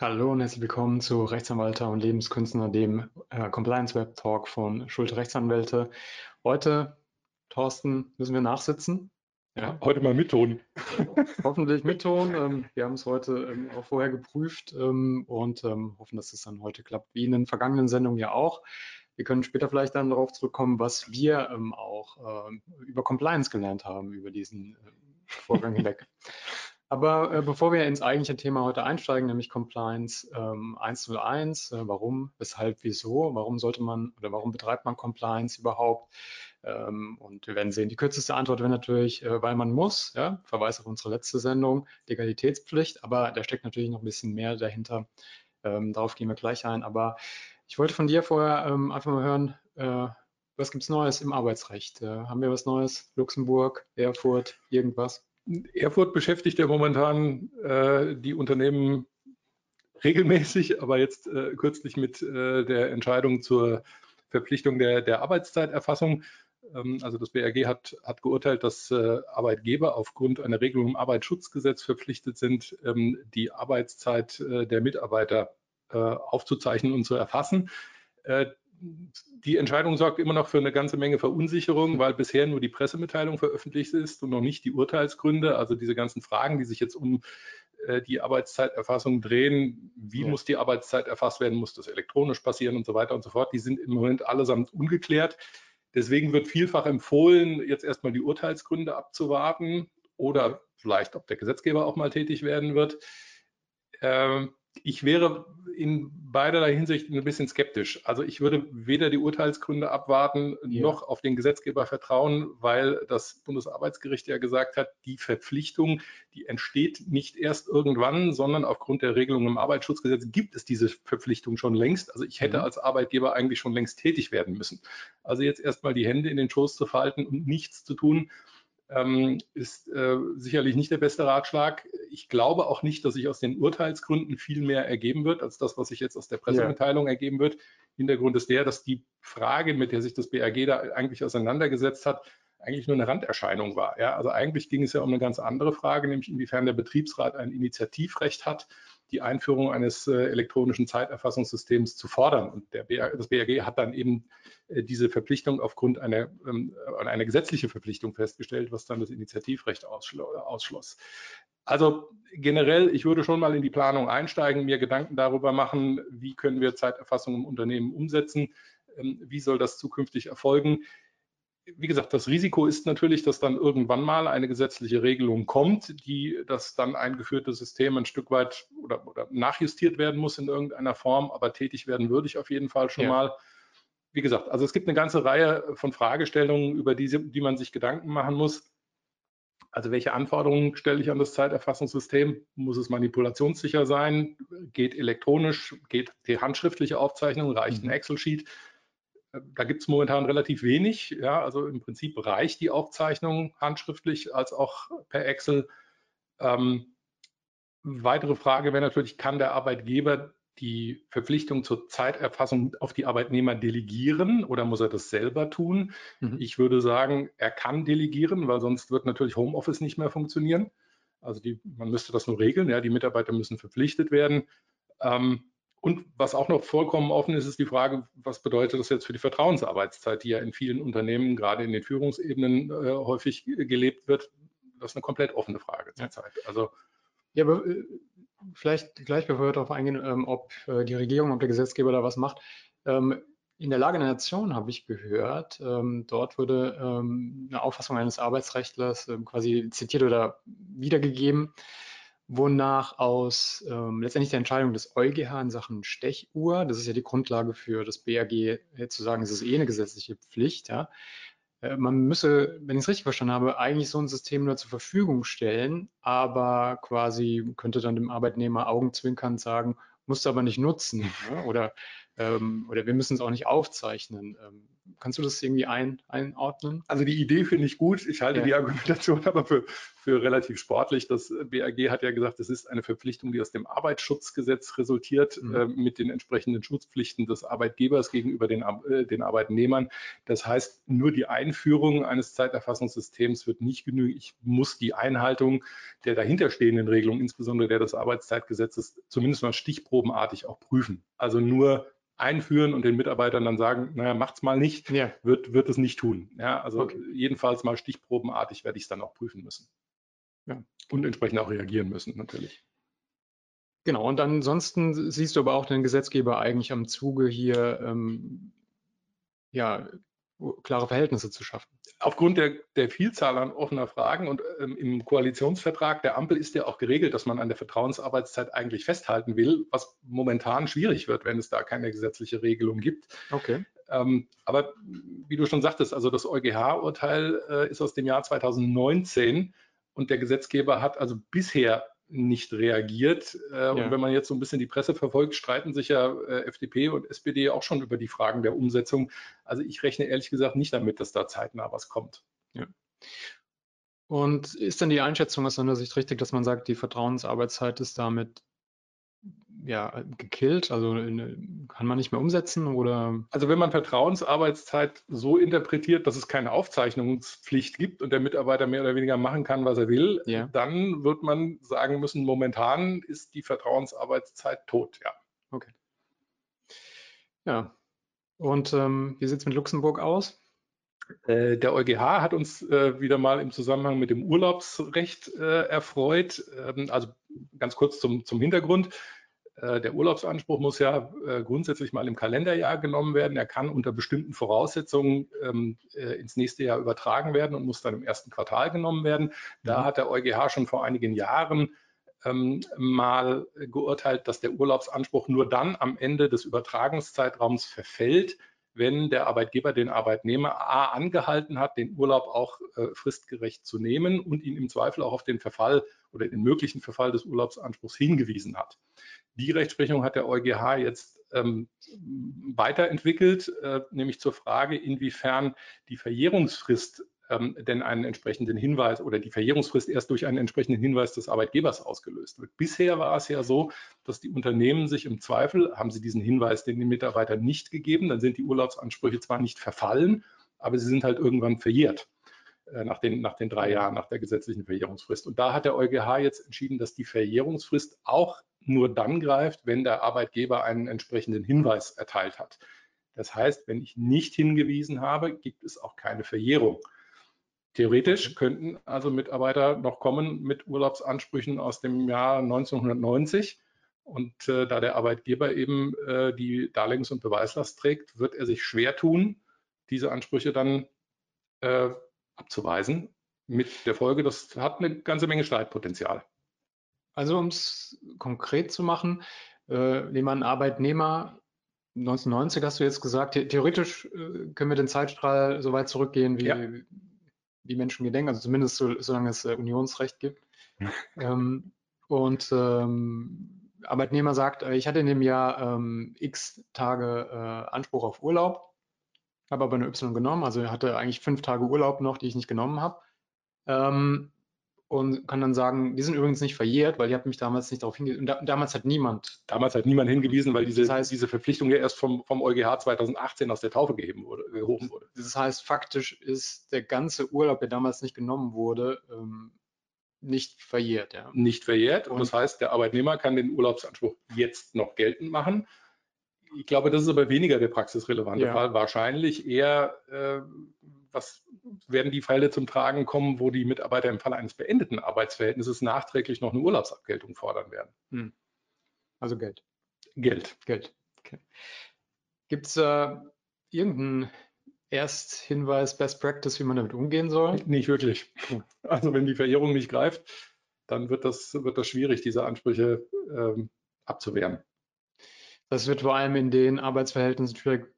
Hallo und herzlich willkommen zu Rechtsanwalter und Lebenskünstler, dem äh, Compliance Web Talk von Schulte Rechtsanwälte. Heute, Thorsten, müssen wir nachsitzen. Ja. Heute mal mit Ton. Hoffentlich mit Ton. Ähm, wir haben es heute ähm, auch vorher geprüft ähm, und hoffen, dass es dann heute klappt, wie in den vergangenen Sendungen ja auch. Wir können später vielleicht dann darauf zurückkommen, was wir auch ähm, über Compliance gelernt haben, über diesen Vorgang hinweg. Aber äh, bevor wir ins eigentliche Thema heute einsteigen, nämlich Compliance ähm, 101, äh, warum, weshalb, wieso, warum sollte man oder warum betreibt man Compliance überhaupt? Ähm, und wir werden sehen, die kürzeste Antwort wäre natürlich, äh, weil man muss, ja, Verweis auf unsere letzte Sendung, Legalitätspflicht, aber da steckt natürlich noch ein bisschen mehr dahinter. Ähm, darauf gehen wir gleich ein. Aber ich wollte von dir vorher ähm, einfach mal hören, äh, was gibt es Neues im Arbeitsrecht? Äh, haben wir was Neues? Luxemburg, Erfurt, irgendwas? Erfurt beschäftigt ja momentan äh, die Unternehmen regelmäßig, aber jetzt äh, kürzlich mit äh, der Entscheidung zur Verpflichtung der, der Arbeitszeiterfassung. Ähm, also das BRG hat, hat geurteilt, dass äh, Arbeitgeber aufgrund einer Regelung im Arbeitsschutzgesetz verpflichtet sind, ähm, die Arbeitszeit äh, der Mitarbeiter äh, aufzuzeichnen und zu erfassen die Entscheidung sorgt immer noch für eine ganze Menge Verunsicherung, weil bisher nur die Pressemitteilung veröffentlicht ist und noch nicht die Urteilsgründe. Also diese ganzen Fragen, die sich jetzt um äh, die Arbeitszeiterfassung drehen, wie ja. muss die Arbeitszeit erfasst werden, muss das elektronisch passieren und so weiter und so fort, die sind im Moment allesamt ungeklärt. Deswegen wird vielfach empfohlen, jetzt erstmal die Urteilsgründe abzuwarten oder vielleicht, ob der Gesetzgeber auch mal tätig werden wird. Ähm, ich wäre in beiderlei Hinsicht ein bisschen skeptisch. Also ich würde weder die Urteilsgründe abwarten ja. noch auf den Gesetzgeber vertrauen, weil das Bundesarbeitsgericht ja gesagt hat, die Verpflichtung, die entsteht nicht erst irgendwann, sondern aufgrund der Regelung im Arbeitsschutzgesetz gibt es diese Verpflichtung schon längst. Also ich hätte mhm. als Arbeitgeber eigentlich schon längst tätig werden müssen. Also jetzt erstmal die Hände in den Schoß zu falten und nichts zu tun, ist äh, sicherlich nicht der beste Ratschlag. Ich glaube auch nicht, dass sich aus den Urteilsgründen viel mehr ergeben wird, als das, was sich jetzt aus der Pressemitteilung ja. ergeben wird. Hintergrund ist der, dass die Frage, mit der sich das BAG da eigentlich auseinandergesetzt hat, eigentlich nur eine Randerscheinung war. Ja? Also eigentlich ging es ja um eine ganz andere Frage, nämlich inwiefern der Betriebsrat ein Initiativrecht hat, die Einführung eines äh, elektronischen Zeiterfassungssystems zu fordern. Und der BAG, das BAG hat dann eben diese Verpflichtung aufgrund einer, ähm, einer gesetzlichen Verpflichtung festgestellt, was dann das Initiativrecht ausschloss. Also generell, ich würde schon mal in die Planung einsteigen, mir Gedanken darüber machen, wie können wir Zeiterfassung im Unternehmen umsetzen, ähm, wie soll das zukünftig erfolgen wie gesagt, das Risiko ist natürlich, dass dann irgendwann mal eine gesetzliche Regelung kommt, die das dann eingeführte System ein Stück weit oder, oder nachjustiert werden muss in irgendeiner Form, aber tätig werden würde ich auf jeden Fall schon ja. mal. Wie gesagt, also es gibt eine ganze Reihe von Fragestellungen, über diese, die man sich Gedanken machen muss. Also welche Anforderungen stelle ich an das Zeiterfassungssystem? Muss es manipulationssicher sein? Geht elektronisch? Geht die handschriftliche Aufzeichnung? Reicht ein mhm. Excel-Sheet? Da gibt es momentan relativ wenig. Ja, also im Prinzip reicht die Aufzeichnung handschriftlich als auch per Excel. Ähm, weitere Frage wäre natürlich, kann der Arbeitgeber die Verpflichtung zur Zeiterfassung auf die Arbeitnehmer delegieren oder muss er das selber tun? Mhm. Ich würde sagen, er kann delegieren, weil sonst wird natürlich Homeoffice nicht mehr funktionieren. Also die, man müsste das nur regeln. Ja, die Mitarbeiter müssen verpflichtet werden. Ähm, und was auch noch vollkommen offen ist, ist die Frage, was bedeutet das jetzt für die Vertrauensarbeitszeit, die ja in vielen Unternehmen, gerade in den Führungsebenen, äh, häufig gelebt wird. Das ist eine komplett offene Frage zurzeit. Also ja, aber äh, vielleicht gleich, bevor wir darauf eingehen, ähm, ob äh, die Regierung, ob der Gesetzgeber da was macht. Ähm, in der Lage der Nation habe ich gehört, ähm, dort wurde ähm, eine Auffassung eines Arbeitsrechtlers ähm, quasi zitiert oder wiedergegeben, wonach aus ähm, letztendlich der Entscheidung des EuGH in Sachen Stechuhr, das ist ja die Grundlage für das BAG, äh, zu sagen, es ist eh eine gesetzliche Pflicht, ja, man müsse, wenn ich es richtig verstanden habe, eigentlich so ein System nur zur Verfügung stellen, aber quasi könnte dann dem Arbeitnehmer augenzwinkernd sagen, musst du aber nicht nutzen ja, oder, ähm, oder wir müssen es auch nicht aufzeichnen. Ähm, kannst du das irgendwie ein, einordnen? Also die Idee finde ich gut. Ich halte ja. die Argumentation aber für, für relativ sportlich. Das BAG hat ja gesagt, es ist eine Verpflichtung, die aus dem Arbeitsschutzgesetz resultiert, mhm. äh, mit den entsprechenden Schutzpflichten des Arbeitgebers gegenüber den, äh, den Arbeitnehmern. Das heißt, nur die Einführung eines Zeiterfassungssystems wird nicht genügen. Ich muss die Einhaltung der dahinterstehenden Regelungen, insbesondere der des Arbeitszeitgesetzes, zumindest mal stichprobenartig auch prüfen. Also nur einführen und den Mitarbeitern dann sagen, naja, macht's mal nicht, ja. wird, wird es nicht tun. Ja, also okay. jedenfalls mal stichprobenartig werde ich es dann auch prüfen müssen. Ja. Und entsprechend auch reagieren müssen, natürlich. Genau, und ansonsten siehst du aber auch den Gesetzgeber eigentlich am Zuge hier ähm, ja, klare Verhältnisse zu schaffen. Aufgrund der, der Vielzahl an offener Fragen und ähm, im Koalitionsvertrag der Ampel ist ja auch geregelt, dass man an der Vertrauensarbeitszeit eigentlich festhalten will, was momentan schwierig wird, wenn es da keine gesetzliche Regelung gibt. Okay. Ähm, aber wie du schon sagtest, also das EuGH-Urteil äh, ist aus dem Jahr 2019 und der Gesetzgeber hat also bisher nicht reagiert. Äh, ja. Und wenn man jetzt so ein bisschen die Presse verfolgt, streiten sich ja äh, FDP und SPD auch schon über die Fragen der Umsetzung. Also ich rechne ehrlich gesagt nicht damit, dass da zeitnah was kommt. Ja. Und ist denn die Einschätzung aus deiner Sicht richtig, dass man sagt, die Vertrauensarbeitszeit ist damit ja, gekillt? Also kann man nicht mehr umsetzen oder? Also wenn man Vertrauensarbeitszeit so interpretiert, dass es keine Aufzeichnungspflicht gibt und der Mitarbeiter mehr oder weniger machen kann, was er will, ja. dann wird man sagen müssen, momentan ist die Vertrauensarbeitszeit tot, ja. Okay. Ja. Und ähm, wie sieht es mit Luxemburg aus? Äh, der EuGH hat uns äh, wieder mal im Zusammenhang mit dem Urlaubsrecht äh, erfreut. Ähm, also ganz kurz zum, zum Hintergrund. Der Urlaubsanspruch muss ja grundsätzlich mal im Kalenderjahr genommen werden. Er kann unter bestimmten Voraussetzungen ähm, äh, ins nächste Jahr übertragen werden und muss dann im ersten Quartal genommen werden. Da mhm. hat der EuGH schon vor einigen Jahren ähm, mal geurteilt, dass der Urlaubsanspruch nur dann am Ende des Übertragungszeitraums verfällt, wenn der Arbeitgeber den Arbeitnehmer A angehalten hat, den Urlaub auch äh, fristgerecht zu nehmen und ihn im Zweifel auch auf den Verfall oder den möglichen Verfall des Urlaubsanspruchs hingewiesen hat. Die Rechtsprechung hat der EuGH jetzt ähm, weiterentwickelt, äh, nämlich zur Frage, inwiefern die Verjährungsfrist ähm, denn einen entsprechenden Hinweis oder die Verjährungsfrist erst durch einen entsprechenden Hinweis des Arbeitgebers ausgelöst wird. Bisher war es ja so, dass die Unternehmen sich im Zweifel, haben sie diesen Hinweis den Mitarbeitern nicht gegeben, dann sind die Urlaubsansprüche zwar nicht verfallen, aber sie sind halt irgendwann verjährt äh, nach den, nach den drei Jahren, nach der gesetzlichen Verjährungsfrist. Und da hat der EuGH jetzt entschieden, dass die Verjährungsfrist auch nur dann greift, wenn der Arbeitgeber einen entsprechenden Hinweis erteilt hat. Das heißt, wenn ich nicht hingewiesen habe, gibt es auch keine Verjährung. Theoretisch könnten also Mitarbeiter noch kommen mit Urlaubsansprüchen aus dem Jahr 1990. Und äh, da der Arbeitgeber eben äh, die Darlegungs- und Beweislast trägt, wird er sich schwer tun, diese Ansprüche dann äh, abzuweisen. Mit der Folge, das hat eine ganze Menge Streitpotenzial. Also um es konkret zu machen, äh, nehmen wir einen Arbeitnehmer, 1990 hast du jetzt gesagt, theoretisch äh, können wir den Zeitstrahl so weit zurückgehen, wie, ja die Menschen gedenken, also zumindest so, solange es äh, Unionsrecht gibt. ähm, und ähm, Arbeitnehmer sagt, äh, ich hatte in dem Jahr ähm, x Tage äh, Anspruch auf Urlaub, habe aber eine Y genommen, also er hatte eigentlich fünf Tage Urlaub noch, die ich nicht genommen habe. Und kann dann sagen, die sind übrigens nicht verjährt, weil ihr habt mich damals nicht darauf hingewiesen. Da, damals hat niemand. Damals hat niemand hingewiesen, weil diese, das heißt, diese Verpflichtung ja erst vom, vom EuGH 2018 aus der Taufe geheben wurde, gehoben wurde. Das heißt, faktisch ist der ganze Urlaub, der damals nicht genommen wurde, ähm, nicht verjährt. Ja. Nicht verjährt. Und, und das heißt, der Arbeitnehmer kann den Urlaubsanspruch jetzt noch geltend machen. Ich glaube, das ist aber weniger der praxisrelevante ja. Fall. Wahrscheinlich eher äh, was werden die Fälle zum Tragen kommen, wo die Mitarbeiter im Falle eines beendeten Arbeitsverhältnisses nachträglich noch eine Urlaubsabgeltung fordern werden? Hm. Also Geld. Geld. Geld. Okay. Gibt es äh, irgendeinen Ersthinweis, Best Practice, wie man damit umgehen soll? Nicht wirklich. Also wenn die Verehrung nicht greift, dann wird das, wird das schwierig, diese Ansprüche ähm, abzuwehren. Das wird vor allem in den Arbeitsverhältnissen schwierig,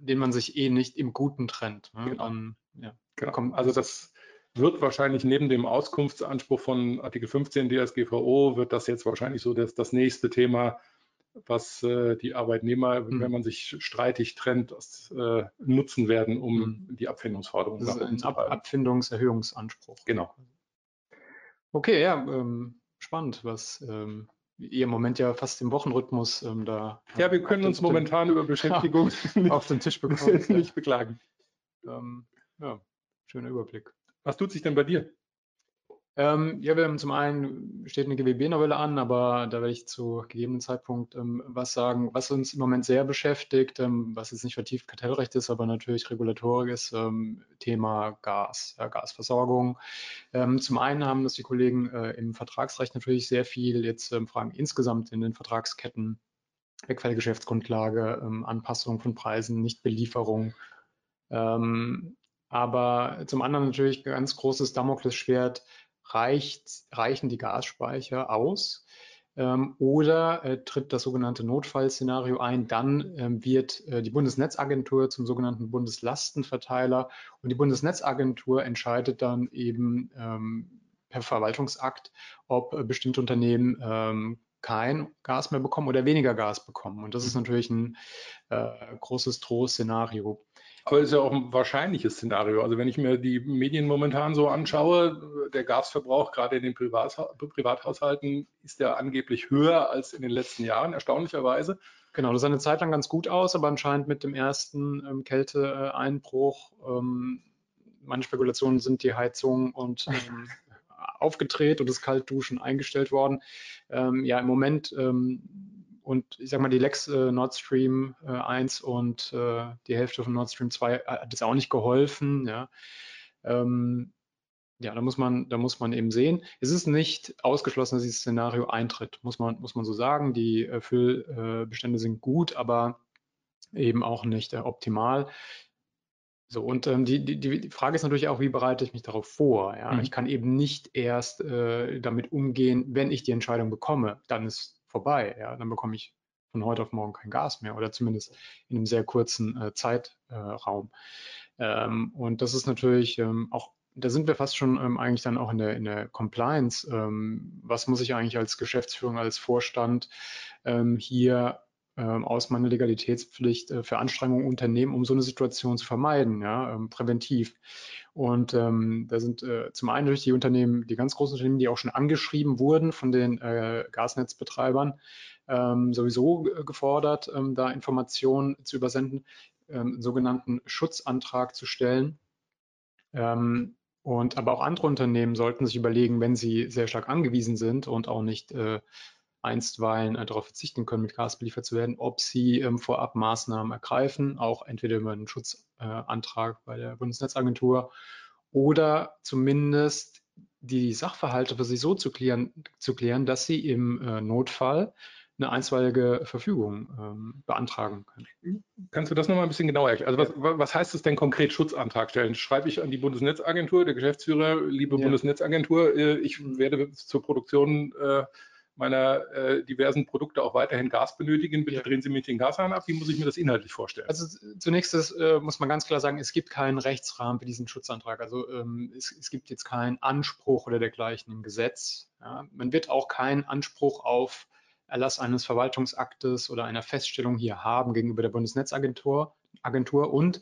den man sich eh nicht im Guten trennt. Ne? Genau. Um, ja. genau. Also das wird wahrscheinlich neben dem Auskunftsanspruch von Artikel 15 DSGVO, wird das jetzt wahrscheinlich so das, das nächste Thema was äh, die Arbeitnehmer, mhm. wenn man sich streitig trennt, das, äh, nutzen werden, um mhm. die Abfindungsforderung zu ein Ab Abfindungserhöhungsanspruch. Genau. Okay, ja, ähm, spannend, was ähm, ihr im Moment ja fast im Wochenrhythmus ähm, da. Ja, wir können uns momentan über Beschäftigung auf den Tisch bekommen. nicht beklagen. Ähm, ja, schöner Überblick. Was tut sich denn bei dir? Ähm, ja, wir haben zum einen steht eine GWB-Novelle an, aber da werde ich zu gegebenen Zeitpunkt ähm, was sagen, was uns im Moment sehr beschäftigt, ähm, was jetzt nicht vertieft Kartellrecht ist, aber natürlich Regulatorik ist, ähm, Thema Gas, ja, Gasversorgung. Ähm, zum einen haben das die Kollegen äh, im Vertragsrecht natürlich sehr viel jetzt ähm, Fragen insgesamt in den Vertragsketten, Wegfall Geschäftsgrundlage, Anpassung von Preisen, Nichtbelieferung. aber zum anderen natürlich ganz großes Damoklesschwert, reicht, reichen die Gasspeicher aus ähm, oder äh, tritt das sogenannte Notfallszenario ein. Dann ähm, wird äh, die Bundesnetzagentur zum sogenannten Bundeslastenverteiler und die Bundesnetzagentur entscheidet dann eben ähm, per Verwaltungsakt, ob äh, bestimmte Unternehmen ähm, kein Gas mehr bekommen oder weniger Gas bekommen. Und das ist natürlich ein äh, großes Drohszenario. Aber ist ja auch ein wahrscheinliches Szenario. Also wenn ich mir die Medien momentan so anschaue, der Gasverbrauch gerade in den Privathaushalten ist ja angeblich höher als in den letzten Jahren, erstaunlicherweise. Genau, das sah eine Zeit lang ganz gut aus, aber anscheinend mit dem ersten ähm, Kälteeinbruch, ähm, meine Spekulationen sind die Heizung und ähm, aufgedreht und das Kaltduschen eingestellt worden. Ähm, ja, im Moment ähm, und ich sage mal, die Lex äh, Nord Stream äh, 1 und äh, die Hälfte von Nord Stream 2 äh, hat jetzt auch nicht geholfen. Ja. Ähm, ja, da muss man, da muss man eben sehen. Es ist nicht ausgeschlossen, dass dieses Szenario eintritt, muss man, muss man so sagen. Die äh, Füllbestände sind gut, aber eben auch nicht äh, optimal. So, und ähm, die, die, die Frage ist natürlich auch, wie bereite ich mich darauf vor? Ja? Mhm. Ich kann eben nicht erst äh, damit umgehen, wenn ich die Entscheidung bekomme, dann ist vorbei. Ja, dann bekomme ich von heute auf morgen kein Gas mehr oder zumindest in einem sehr kurzen äh, Zeitraum. Ähm, und das ist natürlich ähm, auch, da sind wir fast schon ähm, eigentlich dann auch in der, in der Compliance. Ähm, was muss ich eigentlich als Geschäftsführung, als Vorstand ähm, hier ähm, aus meiner Legalitätspflicht äh, für Anstrengungen unternehmen, um so eine Situation zu vermeiden, ja, präventiv. Und ähm, da sind äh, zum einen durch die Unternehmen, die ganz großen Unternehmen, die auch schon angeschrieben wurden von den äh, Gasnetzbetreibern, ähm, sowieso gefordert, ähm, da Informationen zu übersenden, ähm, einen sogenannten Schutzantrag zu stellen. Ähm, und aber auch andere Unternehmen sollten sich überlegen, wenn sie sehr stark angewiesen sind und auch nicht äh, einstweilen äh, darauf verzichten können, mit Gas beliefert zu werden, ob sie ähm, vorab Maßnahmen ergreifen, auch entweder über einen Schutzantrag äh, bei der Bundesnetzagentur oder zumindest die Sachverhalte für sich so zu klären, zu klären dass sie im äh, Notfall eine einstweilige Verfügung ähm, beantragen können. Kannst du das nochmal ein bisschen genauer erklären? Also was, was, heißt es denn konkret Schutzantrag stellen? Schreibe ich an die Bundesnetzagentur, der Geschäftsführer, liebe ja. Bundesnetzagentur, ich werde zur Produktion meiner äh, diversen Produkte auch weiterhin Gas benötigen. Bitte ja. drehen Sie mich den Gashahn ab. Wie muss ich mir das inhaltlich vorstellen? Also zunächst ist, äh, muss man ganz klar sagen, es gibt keinen Rechtsrahmen für diesen Schutzantrag. Also ähm, es, es, gibt jetzt keinen Anspruch oder dergleichen im Gesetz. Ja. Man wird auch keinen Anspruch auf Erlass eines Verwaltungsaktes oder einer Feststellung hier haben gegenüber der Bundesnetzagentur. Agentur. Und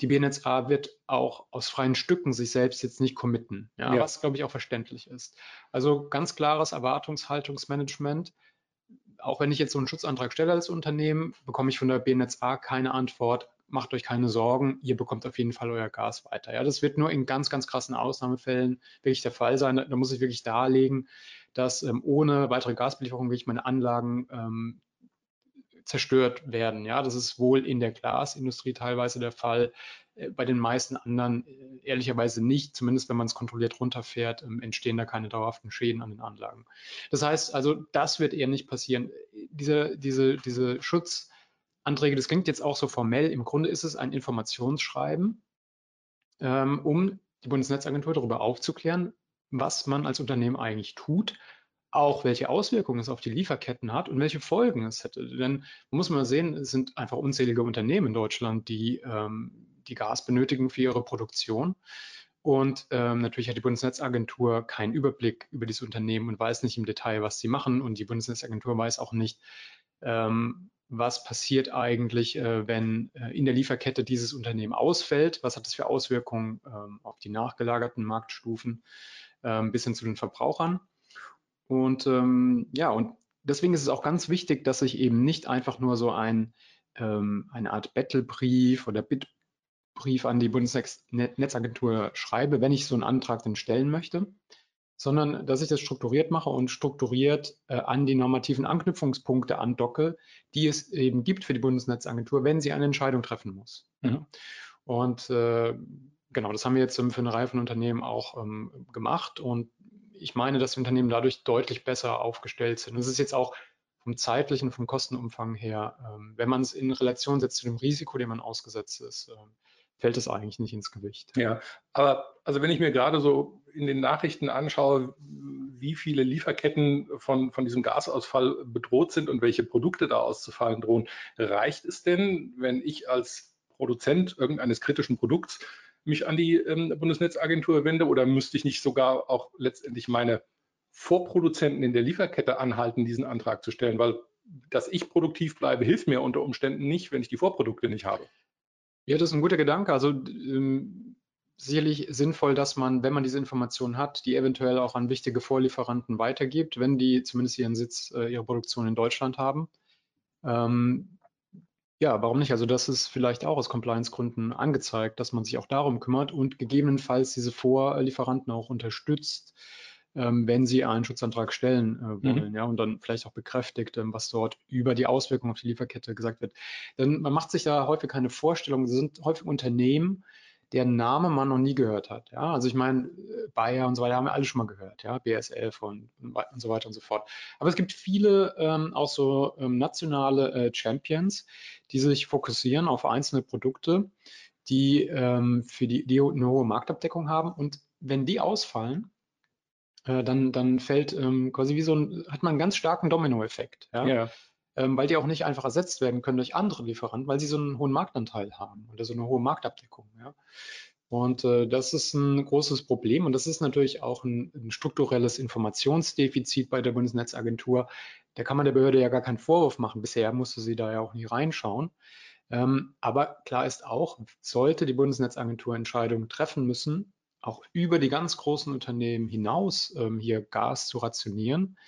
die BNetzA wird auch aus freien Stücken sich selbst jetzt nicht committen, ja, ja. was, glaube ich, auch verständlich ist. Also ganz klares Erwartungshaltungsmanagement. Auch wenn ich jetzt so einen Schutzantrag stelle als Unternehmen, bekomme ich von der BNetzA keine Antwort. Macht euch keine Sorgen, ihr bekommt auf jeden Fall euer Gas weiter. Ja, das wird nur in ganz, ganz krassen Ausnahmefällen wirklich der Fall sein. Da muss ich wirklich darlegen, dass ähm, ohne weitere Gasbelieferung wirklich meine Anlagen ähm, zerstört werden. Ja, das ist wohl in der Glasindustrie teilweise der Fall, äh, bei den meisten anderen äh, ehrlicherweise nicht. Zumindest wenn man es kontrolliert runterfährt, ähm, entstehen da keine dauerhaften Schäden an den Anlagen. Das heißt also, das wird eher nicht passieren. Diese, diese, diese Schutzanträge, das klingt jetzt auch so formell. Im Grunde ist es ein Informationsschreiben, ähm, um die Bundesnetzagentur darüber aufzuklären, was man als Unternehmen eigentlich tut auch welche Auswirkungen es auf die Lieferketten hat und welche Folgen es hätte. Denn man muss mal sehen, es sind einfach unzählige Unternehmen in Deutschland, die, ähm, die Gas benötigen für ihre Produktion. Und ähm, natürlich hat die Bundesnetzagentur keinen Überblick über diese Unternehmen und weiß nicht im Detail, was sie machen. Und die Bundesnetzagentur weiß auch nicht, ähm, was passiert eigentlich, äh, wenn äh, in der Lieferkette dieses Unternehmen ausfällt, was hat das für Auswirkungen ähm, auf die nachgelagerten Marktstufen ähm, bis hin zu den Verbrauchern. Und ähm, ja, und deswegen ist es auch ganz wichtig, dass ich eben nicht einfach nur so ein, ähm, eine Art Battlebrief oder Bitbrief an die Bundesnetzagentur schreibe, wenn ich so einen Antrag dann stellen möchte, sondern dass ich das strukturiert mache und strukturiert äh, an die normativen Anknüpfungspunkte andocke, die es eben gibt für die Bundesnetzagentur, wenn sie eine Entscheidung treffen muss. Mhm. Und äh, genau, das haben wir jetzt für eine Reihe von Unternehmen auch ähm, gemacht und ich meine, dass die Unternehmen dadurch deutlich besser aufgestellt sind. Das ist jetzt auch vom zeitlichen, vom Kostenumfang her, ähm, wenn man es in Relation setzt zu dem Risiko, dem man ausgesetzt ist, ähm, fällt es eigentlich nicht ins Gewicht. Ja, aber also wenn ich mir gerade so in den Nachrichten anschaue, wie viele Lieferketten von, von diesem Gasausfall bedroht sind und welche Produkte da auszufallen drohen, reicht es denn, wenn ich als Produzent irgendeines kritischen Produkts mich an die ähm, Bundesnetzagentur wende oder müsste ich nicht sogar auch letztendlich meine Vorproduzenten in der Lieferkette anhalten, diesen Antrag zu stellen? Weil dass ich produktiv bleibe, hilft mir unter Umständen nicht, wenn ich die Vorprodukte nicht habe. Ja, das ist ein guter Gedanke. Also ähm, sicherlich sinnvoll, dass man, wenn man diese Informationen hat, die eventuell auch an wichtige Vorlieferanten weitergibt, wenn die zumindest ihren Sitz, äh, ihre Produktion in Deutschland haben. Ähm, ja, warum nicht? Also das ist vielleicht auch aus Compliance-Gründen angezeigt, dass man sich auch darum kümmert und gegebenenfalls diese Vorlieferanten auch unterstützt, ähm, wenn sie einen Schutzantrag stellen äh, wollen, mhm. ja, und dann vielleicht auch bekräftigt, ähm, was dort über die Auswirkungen auf die Lieferkette gesagt wird. Denn man macht sich da häufig keine Vorstellung. Es sind häufig Unternehmen, deren Name man noch nie gehört hat. Ja, also ich meine, äh, Bayer und so weiter haben wir alle schon mal gehört, ja, BSF und, und so weiter und so fort. Aber es gibt viele ähm, auch so ähm, nationale äh, Champions, die sich fokussieren auf einzelne Produkte, die ähm, für die, die eine hohe Marktabdeckung haben. Und wenn die ausfallen, äh, dann, dann fällt ähm, quasi wie so ein, hat man einen ganz starken Dominoeffekt. Ja? ja weil die auch nicht einfach ersetzt werden können durch andere Lieferanten, weil sie so einen hohen Marktanteil haben oder so eine hohe Marktabdeckung. Ja. Und äh, das ist ein großes Problem und das ist natürlich auch ein, ein, strukturelles Informationsdefizit bei der Bundesnetzagentur. Da kann man der Behörde ja gar keinen Vorwurf machen. Bisher musste sie da ja auch nie reinschauen. Ähm, aber klar ist auch, sollte die Bundesnetzagentur Entscheidungen treffen müssen, auch über die ganz großen Unternehmen hinaus ähm, hier Gas zu rationieren,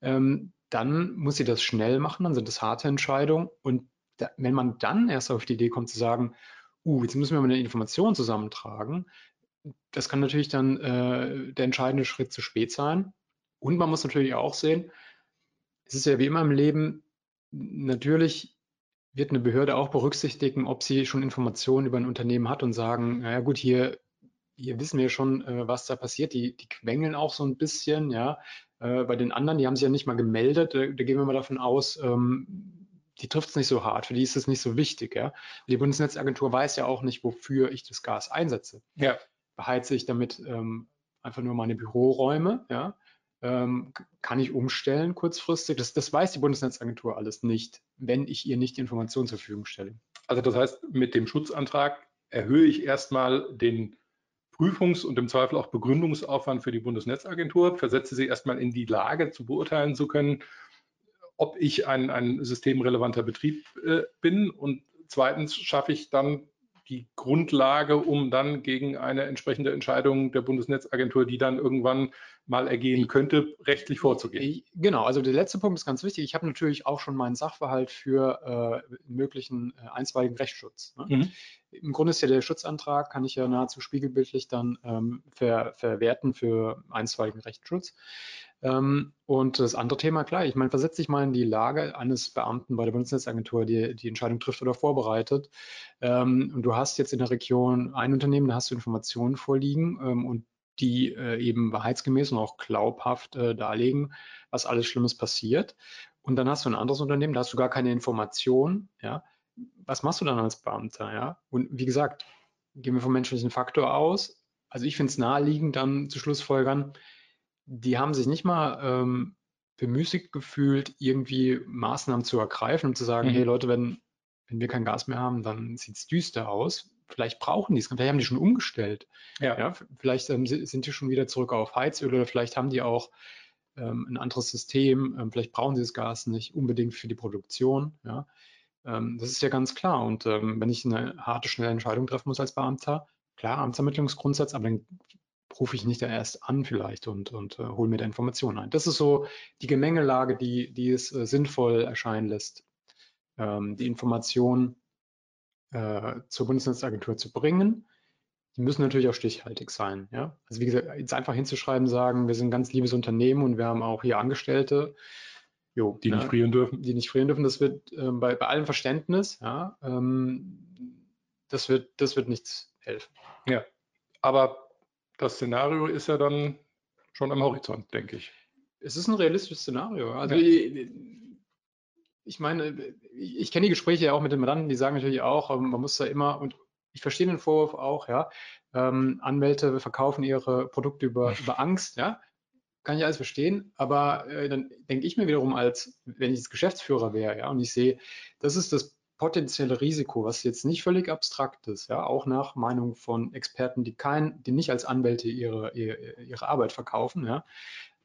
ähm, dann muss sie das schnell machen, dann sind das harte Entscheidungen. Und da, wenn man dann erst auf die Idee kommt zu sagen, uh, jetzt müssen wir mal eine Information zusammentragen, das kann natürlich dann äh, der entscheidende Schritt zu spät sein. Und man muss natürlich auch sehen, es ist ja wie immer im Leben, natürlich wird eine Behörde auch berücksichtigen, ob sie schon Informationen über ein Unternehmen hat und sagen, naja gut, hier, hier wissen wir schon, äh, was da passiert. Die, die quengeln auch so ein bisschen, ja. Äh, bei den anderen, die haben sich ja nicht mal gemeldet, da, da gehen wir mal davon aus, ähm, die trifft es nicht so hart, für die ist es nicht so wichtig. Ja? Die Bundesnetzagentur weiß ja auch nicht, wofür ich das Gas einsetze. Ja. Beheize ich damit ähm, einfach nur meine Büroräume, ja? Ähm, kann ich umstellen kurzfristig? Das, das weiß die Bundesnetzagentur alles nicht, wenn ich ihr nicht die Informationen zur Verfügung stelle. Also das heißt, mit dem Schutzantrag erhöhe ich erstmal den Prüfungs- und im Zweifel auch Begründungsaufwand für die Bundesnetzagentur, versetze sie erstmal in die Lage zu beurteilen zu können, ob ich ein, ein systemrelevanter Betrieb äh, bin. Und zweitens schaffe ich dann die Grundlage, um dann gegen eine entsprechende Entscheidung der Bundesnetzagentur, die dann irgendwann mal ergehen könnte, rechtlich vorzugehen. Genau, also der letzte Punkt ist ganz wichtig. Ich habe natürlich auch schon meinen Sachverhalt für äh, möglichen äh, einstweiligen Rechtsschutz. Ne? Mhm. Im Grunde ist ja der Schutzantrag, kann ich ja nahezu spiegelbildlich dann ähm, ver, verwerten für einstweiligen Rechtsschutz. Ähm, und das andere Thema, klar, ich meine, versetze dich mal in die Lage eines Beamten bei der Bundesnetzagentur, die die Entscheidung trifft oder vorbereitet. Ähm, und du hast jetzt in der Region ein Unternehmen, da hast du Informationen vorliegen ähm, und die äh, eben wahrheitsgemäß und auch glaubhaft äh, darlegen, was alles Schlimmes passiert. Und dann hast du ein anderes Unternehmen, da hast du gar keine Information, ja. Was machst du dann als Beamter, ja? Und wie gesagt, gehen wir vom menschlichen Faktor aus. Also ich finde es naheliegend, dann zu Schlussfolgern, die haben sich nicht mal ähm, bemüßigt gefühlt, irgendwie Maßnahmen zu ergreifen und zu sagen, mhm. hey Leute, wenn, wenn wir kein Gas mehr haben, dann sieht es düster aus. Vielleicht brauchen die es, vielleicht haben die schon umgestellt. Ja. ja vielleicht ähm, sind die schon wieder zurück auf Heizöl oder vielleicht haben die auch ähm, ein anderes System, ähm, vielleicht brauchen sie das Gas nicht unbedingt für die Produktion. Ja. Ähm, das ist ja ganz klar. Und ähm, wenn ich eine harte, schnelle Entscheidung treffen muss als Beamter, klar, Amtsermittlungsgrundsatz, aber dann rufe ich nicht erst an vielleicht und, und äh, hole mir da Informationen ein. Das ist so die Gemengelage, die, die es äh, sinnvoll erscheinen lässt, ähm, die Information äh, zur Bundesnetzagentur zu bringen. Die müssen natürlich auch stichhaltig sein. Ja? Also wie gesagt, jetzt einfach hinzuschreiben, sagen, wir sind ein ganz liebes Unternehmen und wir haben auch hier Angestellte, jo, die ne? nicht frieren dürfen. Die nicht frieren dürfen, das wird ähm, bei, bei allem Verständnis, ja, ähm, das, wird, das wird nichts helfen. Ja, aber das Szenario ist ja dann schon am Horizont, denke ich. Es ist ein realistisches Szenario. Also ja. Ich, meine, ich, ich kenne die Gespräche ja auch mit den Mandanten, die sagen natürlich auch, ähm, man muss da immer, und ich verstehe den Vorwurf auch, ja, ähm, Anwälte verkaufen ihre Produkte über, über Angst, ja, kann ich alles verstehen, aber äh, dann denke ich mir wiederum als, wenn ich jetzt Geschäftsführer wäre, ja, und ich sehe, das ist das potenzielle Risiko, was jetzt nicht völlig abstrakt ist, ja, auch nach Meinung von Experten, die kein, die nicht als Anwälte ihre, ihre, ihre Arbeit verkaufen, ja.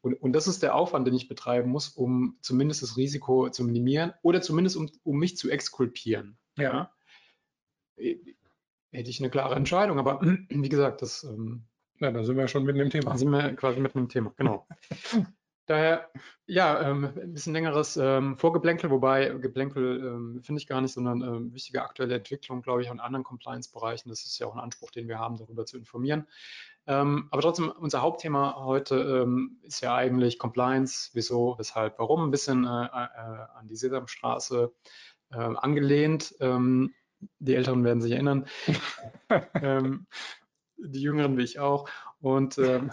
Und, und das ist der Aufwand, den ich betreiben muss, um zumindest das Risiko zu minimieren oder zumindest um, um mich zu exkulpieren. Ja. ja. Hätte ich eine klare Entscheidung, aber wie gesagt, das ähm, ja, da sind wir schon mitten im Thema. Da sind wir quasi mitten im Thema, genau. Daher, ja, ähm, ein bisschen längeres ähm, Vorgeplänkel, wobei Geplänkel ähm, finde ich gar nicht, sondern ähm, wichtige aktuelle Entwicklung, glaube ich, auch in anderen Compliance-Bereichen. Das ist ja auch ein Anspruch, den wir haben, darüber zu informieren. Ähm, aber trotzdem, unser Hauptthema heute ähm, ist ja eigentlich Compliance, wieso, weshalb, warum, ein bisschen äh, äh, an die Sesamstraße äh, angelehnt. die Älteren werden sich erinnern. die Jüngeren wie ich auch. Und ähm,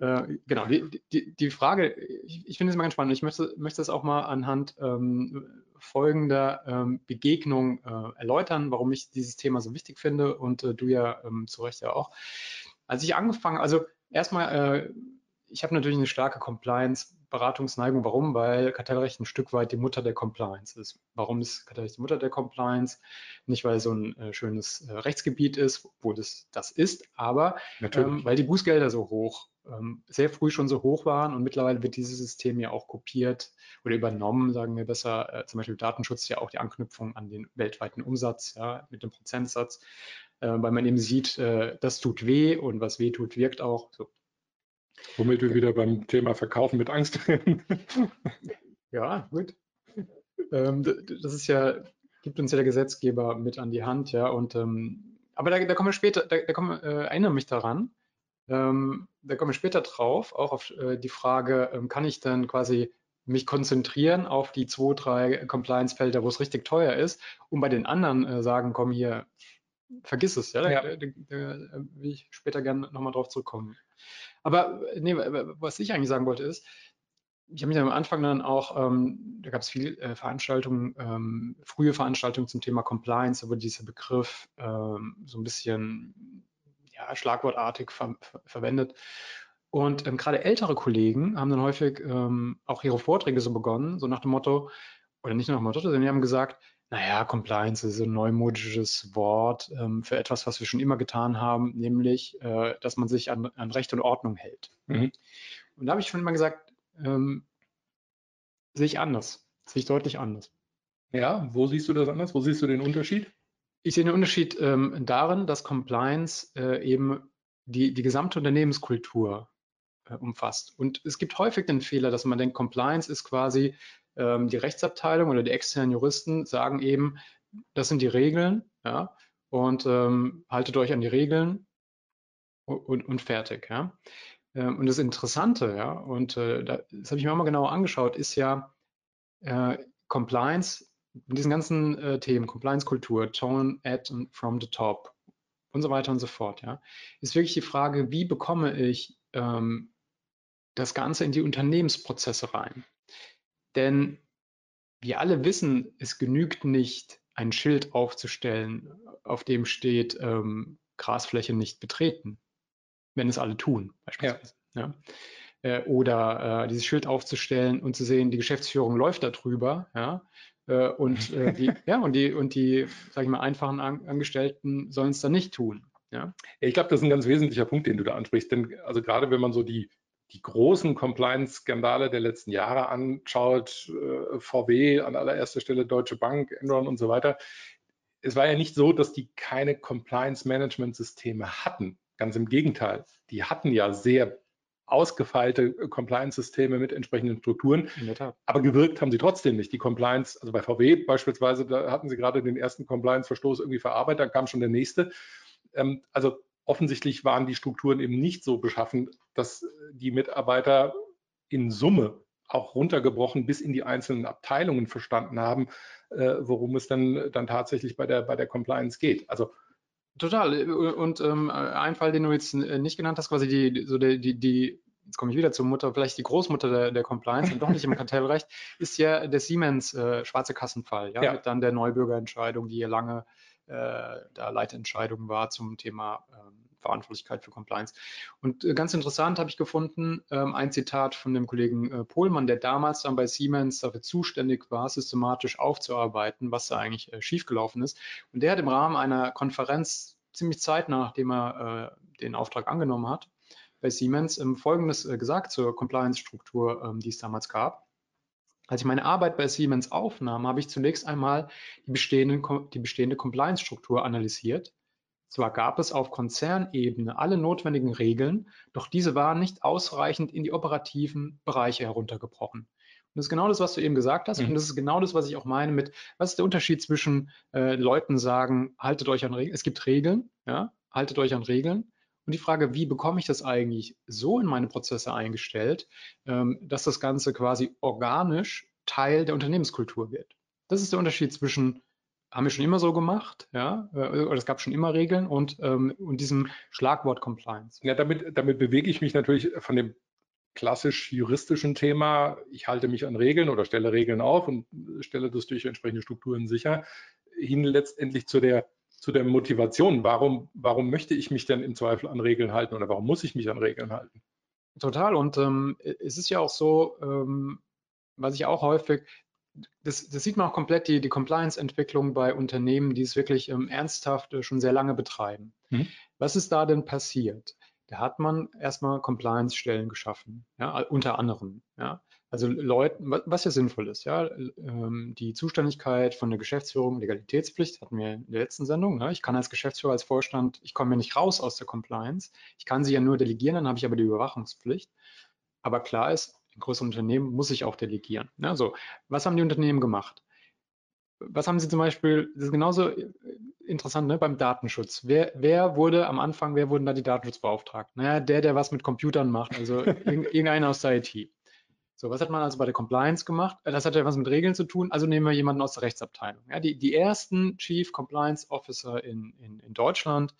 äh, genau, die, die, die Frage, ich, ich finde es mal ganz spannend. Ich möchte, möchte es auch mal anhand ähm, folgender ähm, Begegnung äh, erläutern, warum ich dieses Thema so wichtig finde und äh, du ja ähm, zu Recht ja auch. Als ich angefangen, also erstmal, äh, ich habe natürlich eine starke Compliance-Beratungsneigung. Warum? Weil Kartellrecht ein Stück weit die Mutter der Compliance ist. Warum ist Kartellrecht die Mutter der Compliance? Nicht, weil es so ein äh, schönes äh, Rechtsgebiet ist, wo das, das ist, aber ähm, weil die Bußgelder so hoch, ähm, sehr früh schon so hoch waren und mittlerweile wird dieses System ja auch kopiert oder übernommen, sagen wir besser, äh, zum Beispiel Datenschutz ja auch die Anknüpfung an den weltweiten Umsatz ja, mit dem Prozentsatz, äh, weil man eben sieht, äh, das tut weh und was weh tut, wirkt auch. So Womit wir wieder beim Thema Verkaufen mit Angst reden. ja, gut. Ähm, das ist ja, gibt uns ja der Gesetzgeber mit an die Hand, ja. Und ähm, aber da, da kommen wir später, da, da kommen, äh, erinnere mich daran. Ähm, da kommen wir später drauf, auch auf äh, die Frage, ähm, kann ich dann quasi mich konzentrieren auf die zwei, drei Compliance-Felder, wo es richtig teuer ist, und bei den anderen äh, sagen, komm hier, vergiss es, ja, ja. Da, da, da, will ich später gerne nochmal drauf zurückkommen. Aber nee, was ich eigentlich sagen wollte ist, ich habe mich am Anfang dann auch, ähm, da gab es viele äh, Veranstaltungen, ähm, frühe Veranstaltungen zum Thema Compliance, wo dieser Begriff ähm, so ein bisschen ja, schlagwortartig ver ver verwendet. Und ähm, gerade ältere Kollegen haben dann häufig ähm, auch ihre Vorträge so begonnen, so nach dem Motto, oder nicht nach dem Motto, sondern die haben gesagt, naja, Compliance ist ein neumodisches Wort ähm, für etwas, was wir schon immer getan haben, nämlich, äh, dass man sich an, an, Recht und Ordnung hält. Mhm. Und da habe ich schon immer gesagt, ähm, sehe ich anders, sehe ich deutlich anders. Ja, wo siehst du das anders? Wo siehst du den Unterschied? Ich sehe den Unterschied ähm, darin, dass Compliance äh, eben die, die gesamte Unternehmenskultur äh, umfasst. Und es gibt häufig den Fehler, dass man denkt, Compliance ist quasi ähm, die Rechtsabteilung oder die externen Juristen sagen eben, das sind die Regeln, ja, und ähm, haltet euch an die Regeln und, und fertig, ja. Ähm, und das Interessante, ja, und äh, das habe ich mir auch mal genauer angeschaut, ist ja äh, Compliance, mit diesen ganzen äh, Themen, Compliance-Kultur, Tone, Add and from the top und so weiter und so fort, ja, ist wirklich die Frage, wie bekomme ich ähm, das Ganze in die Unternehmensprozesse rein? Denn wir alle wissen, es genügt nicht, ein Schild aufzustellen, auf dem steht ähm, Grasfläche nicht betreten, wenn es alle tun, beispielsweise. Ja. ja. Äh, oder äh, dieses Schild aufzustellen und zu sehen, die Geschäftsführung läuft darüber, ja. Äh, und äh, die, ja, und die, und die, sag ich mal, einfachen An Angestellten sollen es dann nicht tun. Ja ich glaube, das ist ein ganz wesentlicher Punkt, den du da ansprichst. Denn also gerade wenn man so die die großen Compliance-Skandale der letzten Jahre anschaut, äh, VW an allererster Stelle, Deutsche Bank, Enron und so weiter, es war ja nicht so, dass die keine Compliance-Management-Systeme hatten. Ganz im Gegenteil, die hatten ja sehr ausgefeilte Compliance-Systeme mit entsprechenden Strukturen. Aber gewirkt haben sie trotzdem nicht. Die Compliance, also bei VW beispielsweise, da hatten sie gerade den ersten Compliance-Verstoß irgendwie verarbeitet, dann kam schon der nächste. Ähm, also offensichtlich waren die Strukturen eben nicht so beschaffen, dass die Mitarbeiter in Summe auch runtergebrochen bis in die einzelnen Abteilungen verstanden haben, äh, worum es dann, dann tatsächlich bei der, bei der Compliance geht. Also Total. Und ähm, ein Fall, den du jetzt nicht genannt hast, quasi die, so die, die, die jetzt komme ich wieder zur Mutter, vielleicht die Großmutter der, der Compliance und doch nicht im Kartellrecht, ist ja der Siemens äh, schwarze Kassenfall, ja, ja, mit dann der Neubürgerentscheidung, die ja lange da Leitentscheidung war zum Thema ähm, Verantwortlichkeit für Compliance. Und äh, ganz interessant habe ich gefunden, ähm, ein Zitat von dem Kollegen äh, Pohlmann, der damals dann bei Siemens dafür zuständig war, systematisch aufzuarbeiten, was da eigentlich äh, schiefgelaufen ist. Und der hat im Rahmen einer Konferenz ziemlich zeitnah, nachdem er den Auftrag angenommen hat, bei Siemens ähm, Folgendes gesagt zur Compliance-Struktur, die es damals gab. Als ich meine Arbeit bei Siemens aufnahm, habe ich zunächst einmal die, die bestehende Compliance-Struktur analysiert zwar gab es auf Konzernebene alle notwendigen Regeln, doch diese waren nicht ausreichend in die operativen Bereiche heruntergebrochen. Und das ist genau das, was du eben gesagt hast. Mhm. Und das ist genau das, was ich auch meine mit, was ist der Unterschied zwischen äh, Leuten sagen, haltet euch an Regeln, es gibt Regeln, ja, haltet euch an Regeln. Und die Frage, wie bekomme ich das eigentlich so in meine Prozesse eingestellt, ähm, dass das Ganze quasi organisch Teil der Unternehmenskultur wird. Das ist der Unterschied zwischen haben wir schon immer so gemacht, ja, äh, oder es gab schon immer Regeln und, ähm, und diesem Schlagwort Compliance. Ja, damit, damit bewege ich mich natürlich von dem klassisch juristischen Thema, ich halte mich an Regeln oder stelle Regeln auf und stelle das durch entsprechende Strukturen sicher, hin letztendlich zu der, zu der Motivation. Warum, warum möchte ich mich denn im Zweifel an Regeln halten oder warum muss ich mich an Regeln halten? Total. Und ähm, es ist ja auch so, ähm, was ich auch häufig, das, das, sieht man auch komplett, die, die Compliance-Entwicklung bei Unternehmen, die es wirklich ähm, ernsthaft äh, schon sehr lange betreiben. Mhm. Was ist da denn passiert? Da hat man erstmal Compliance-Stellen geschaffen, ja, unter anderem. Ja. Also Leute, was ja sinnvoll ist, ja, ähm, die Zuständigkeit von der Geschäftsführung, Legalitätspflicht hatten wir in der letzten Sendung. Ne? Ich kann als Geschäftsführer, als Vorstand, ich komme ja nicht raus aus der Compliance. Ich kann sie ja nur delegieren, dann habe ich aber die Überwachungspflicht. Aber klar ist, in größeren Unternehmen muss ich auch delegieren. Also, was haben die Unternehmen gemacht? Was haben sie zum Beispiel, das ist genauso interessant ne, beim Datenschutz. Wer, wer wurde am Anfang, wer wurden da die Datenschutzbeauftragten? Naja, der, der was mit Computern macht, also irgendeiner aus der IT. So, was hat man also bei der Compliance gemacht? Das hat ja was mit Regeln zu tun, also nehmen wir jemanden aus der Rechtsabteilung. Ja, die, die ersten Chief Compliance Officer in, in, in Deutschland,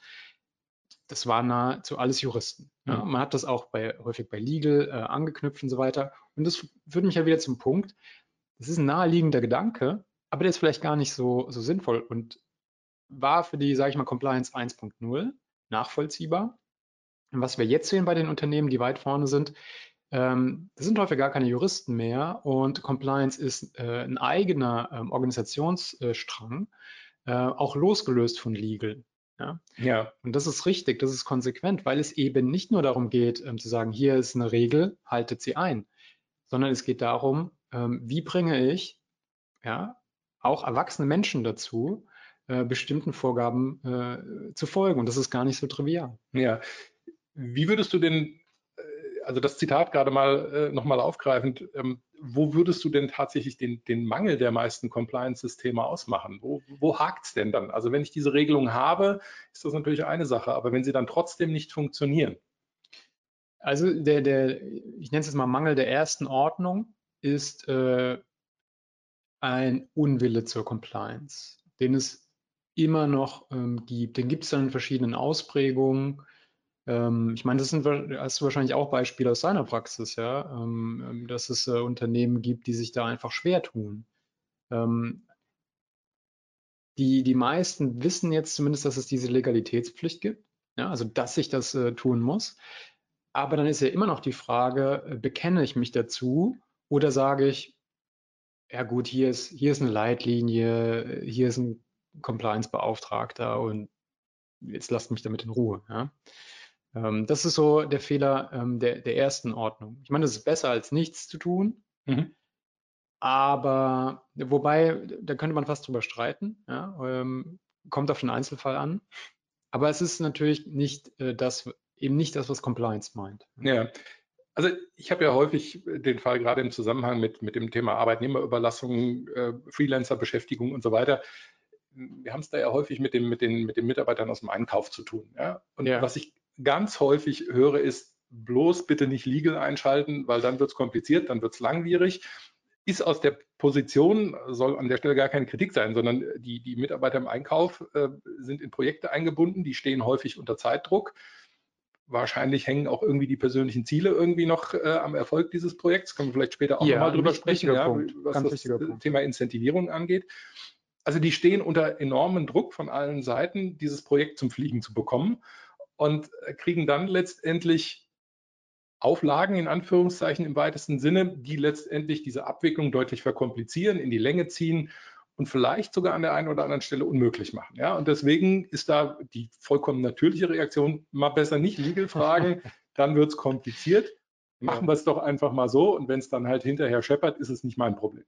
das waren nahezu alles Juristen. Ja. Ja. Man hat das auch bei, häufig bei Legal äh, angeknüpft und so weiter. Und das führt mich ja wieder zum Punkt, das ist ein naheliegender Gedanke, aber der ist vielleicht gar nicht so, so sinnvoll und war für die, sage ich mal, Compliance 1.0 nachvollziehbar. Und was wir jetzt sehen bei den Unternehmen, die weit vorne sind, ähm, das sind häufig gar keine Juristen mehr und Compliance ist äh, ein eigener ähm, Organisationsstrang, äh, auch losgelöst von Legal. Ja? ja. Und das ist richtig, das ist konsequent, weil es eben nicht nur darum geht, ähm, zu sagen, hier ist eine Regel, haltet sie ein, sondern es geht darum, ähm, wie bringe ich ja, auch erwachsene Menschen dazu, äh, bestimmten Vorgaben äh, zu folgen. Und das ist gar nicht so trivial. Ja. Wie würdest du denn also das Zitat gerade mal äh, nochmal aufgreifend, ähm, wo würdest du denn tatsächlich den, den Mangel der meisten Compliance-Systeme ausmachen? Wo, wo hakt es denn dann? Also wenn ich diese Regelung habe, ist das natürlich eine Sache, aber wenn sie dann trotzdem nicht funktionieren? Also der, der ich nenne es jetzt mal Mangel der ersten Ordnung, ist äh, ein Unwille zur Compliance, den es immer noch ähm, gibt. Den gibt es dann in verschiedenen Ausprägungen. Ähm, ich meine, das sind, hast du wahrscheinlich auch Beispiele aus seiner Praxis, ja, ähm, ähm, dass es äh, Unternehmen gibt, die sich da einfach schwer tun. Ähm, die, die meisten wissen jetzt zumindest, dass es diese Legalitätspflicht gibt, ja, also dass ich das äh, tun muss. Aber dann ist ja immer noch die Frage, äh, bekenne ich mich dazu oder sage ich, ja gut, hier ist, hier ist eine Leitlinie, hier ist ein Compliance-Beauftragter und jetzt lasst mich damit in Ruhe. Ja? Ähm, das ist so der Fehler ähm, der, der ersten Ordnung. Ich meine, es ist besser als nichts zu tun. Mhm. Aber wobei, da könnte man fast drüber streiten. Ja? Ähm, kommt auf den Einzelfall an. Aber es ist natürlich nicht äh, das, eben nicht das, was Compliance meint. Ja. Also ich habe ja häufig den Fall gerade im Zusammenhang mit, mit dem Thema Arbeitnehmerüberlassung, äh, Freelancer-Beschäftigung und so weiter. Wir haben es da ja häufig mit, dem, mit, den, mit den Mitarbeitern aus dem Einkauf zu tun. Ja? Und ja. was ich ganz häufig höre, ist bloß bitte nicht legal einschalten, weil dann wird es kompliziert, dann wird es langwierig ist aus der Position, soll an der Stelle gar keine Kritik sein, sondern die, die Mitarbeiter im Einkauf äh, sind in Projekte eingebunden, die stehen häufig unter Zeitdruck. Wahrscheinlich hängen auch irgendwie die persönlichen Ziele irgendwie noch äh, am Erfolg dieses Projekts. Können wir vielleicht später auch ja, nochmal drüber sprechen, ja, was das Punkt. Thema Incentivierung angeht. Also die stehen unter enormen Druck von allen Seiten, dieses Projekt zum Fliegen zu bekommen und äh, kriegen dann letztendlich Auflagen in Anführungszeichen im weitesten Sinne, die letztendlich diese Abwicklung deutlich verkomplizieren, in die Länge ziehen und vielleicht sogar an der einen oder anderen Stelle unmöglich machen. Ja, und deswegen ist da die vollkommen natürliche Reaktion, mal besser nicht Legal fragen, dann wird es kompliziert. Machen wir es doch einfach mal so und wenn es dann halt hinterher scheppert, ist es nicht mein Problem.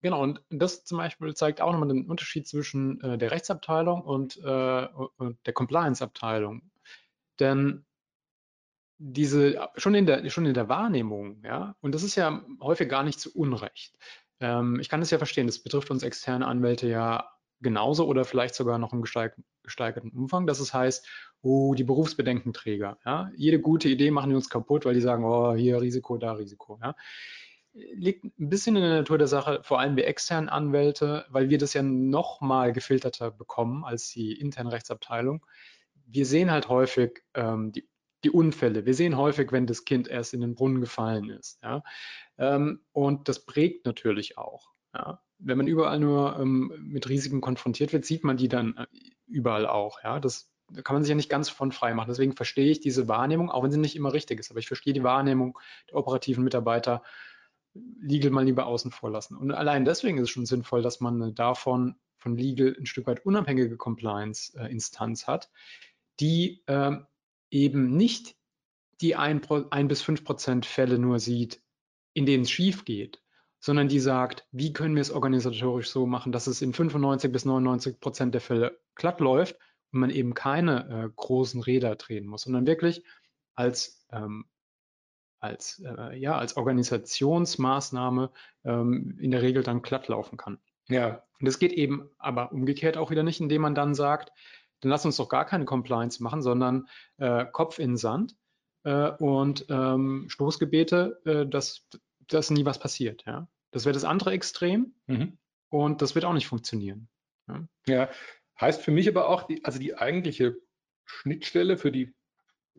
Genau, und das zum Beispiel zeigt auch nochmal den Unterschied zwischen äh, der Rechtsabteilung und, äh, und der Compliance-Abteilung. Denn diese, schon in der, schon in der Wahrnehmung, ja, und das ist ja häufig gar nicht zu Unrecht. Ähm, ich kann das ja verstehen, das betrifft uns externe Anwälte ja genauso oder vielleicht sogar noch im gesteigerten Umfang. Das ist heißt, oh, die Berufsbedenkenträger, ja, jede gute Idee machen die uns kaputt, weil die sagen, oh, hier Risiko, da Risiko, ja. Liegt ein bisschen in der Natur der Sache, vor allem wir externen Anwälte, weil wir das ja noch mal gefilterter bekommen als die interne Rechtsabteilung. Wir sehen halt häufig ähm, die die Unfälle. Wir sehen häufig, wenn das Kind erst in den Brunnen gefallen ist. Ja? Ähm, und das prägt natürlich auch. Ja? Wenn man überall nur ähm, mit Risiken konfrontiert wird, sieht man die dann äh, überall auch. Ja? Das da kann man sich ja nicht ganz von frei machen. Deswegen verstehe ich diese Wahrnehmung, auch wenn sie nicht immer richtig ist. Aber ich verstehe die Wahrnehmung der operativen Mitarbeiter, Legal mal lieber außen vor lassen. Und allein deswegen ist es schon sinnvoll, dass man davon von Legal ein Stück weit unabhängige Compliance-Instanz hat, die ähm, eben nicht die ein, ein bis fünf Prozent Fälle nur sieht, in denen es schief geht, sondern die sagt, wie können wir es organisatorisch so machen, dass es in 95 bis 99 Prozent der Fälle glatt läuft und man eben keine äh, großen Räder drehen muss, sondern wirklich als, ähm, als, äh, ja, als Organisationsmaßnahme ähm, in der Regel dann glatt laufen kann. Ja. Und das geht eben aber umgekehrt auch wieder nicht, indem man dann sagt, dann lass uns doch gar keine Compliance machen, sondern äh, Kopf in den Sand äh, und ähm, Stoßgebete, äh, dass, dass nie was passiert. Ja? Das wäre das andere Extrem mhm. und das wird auch nicht funktionieren. Ja? ja, heißt für mich aber auch, die, also die eigentliche Schnittstelle für die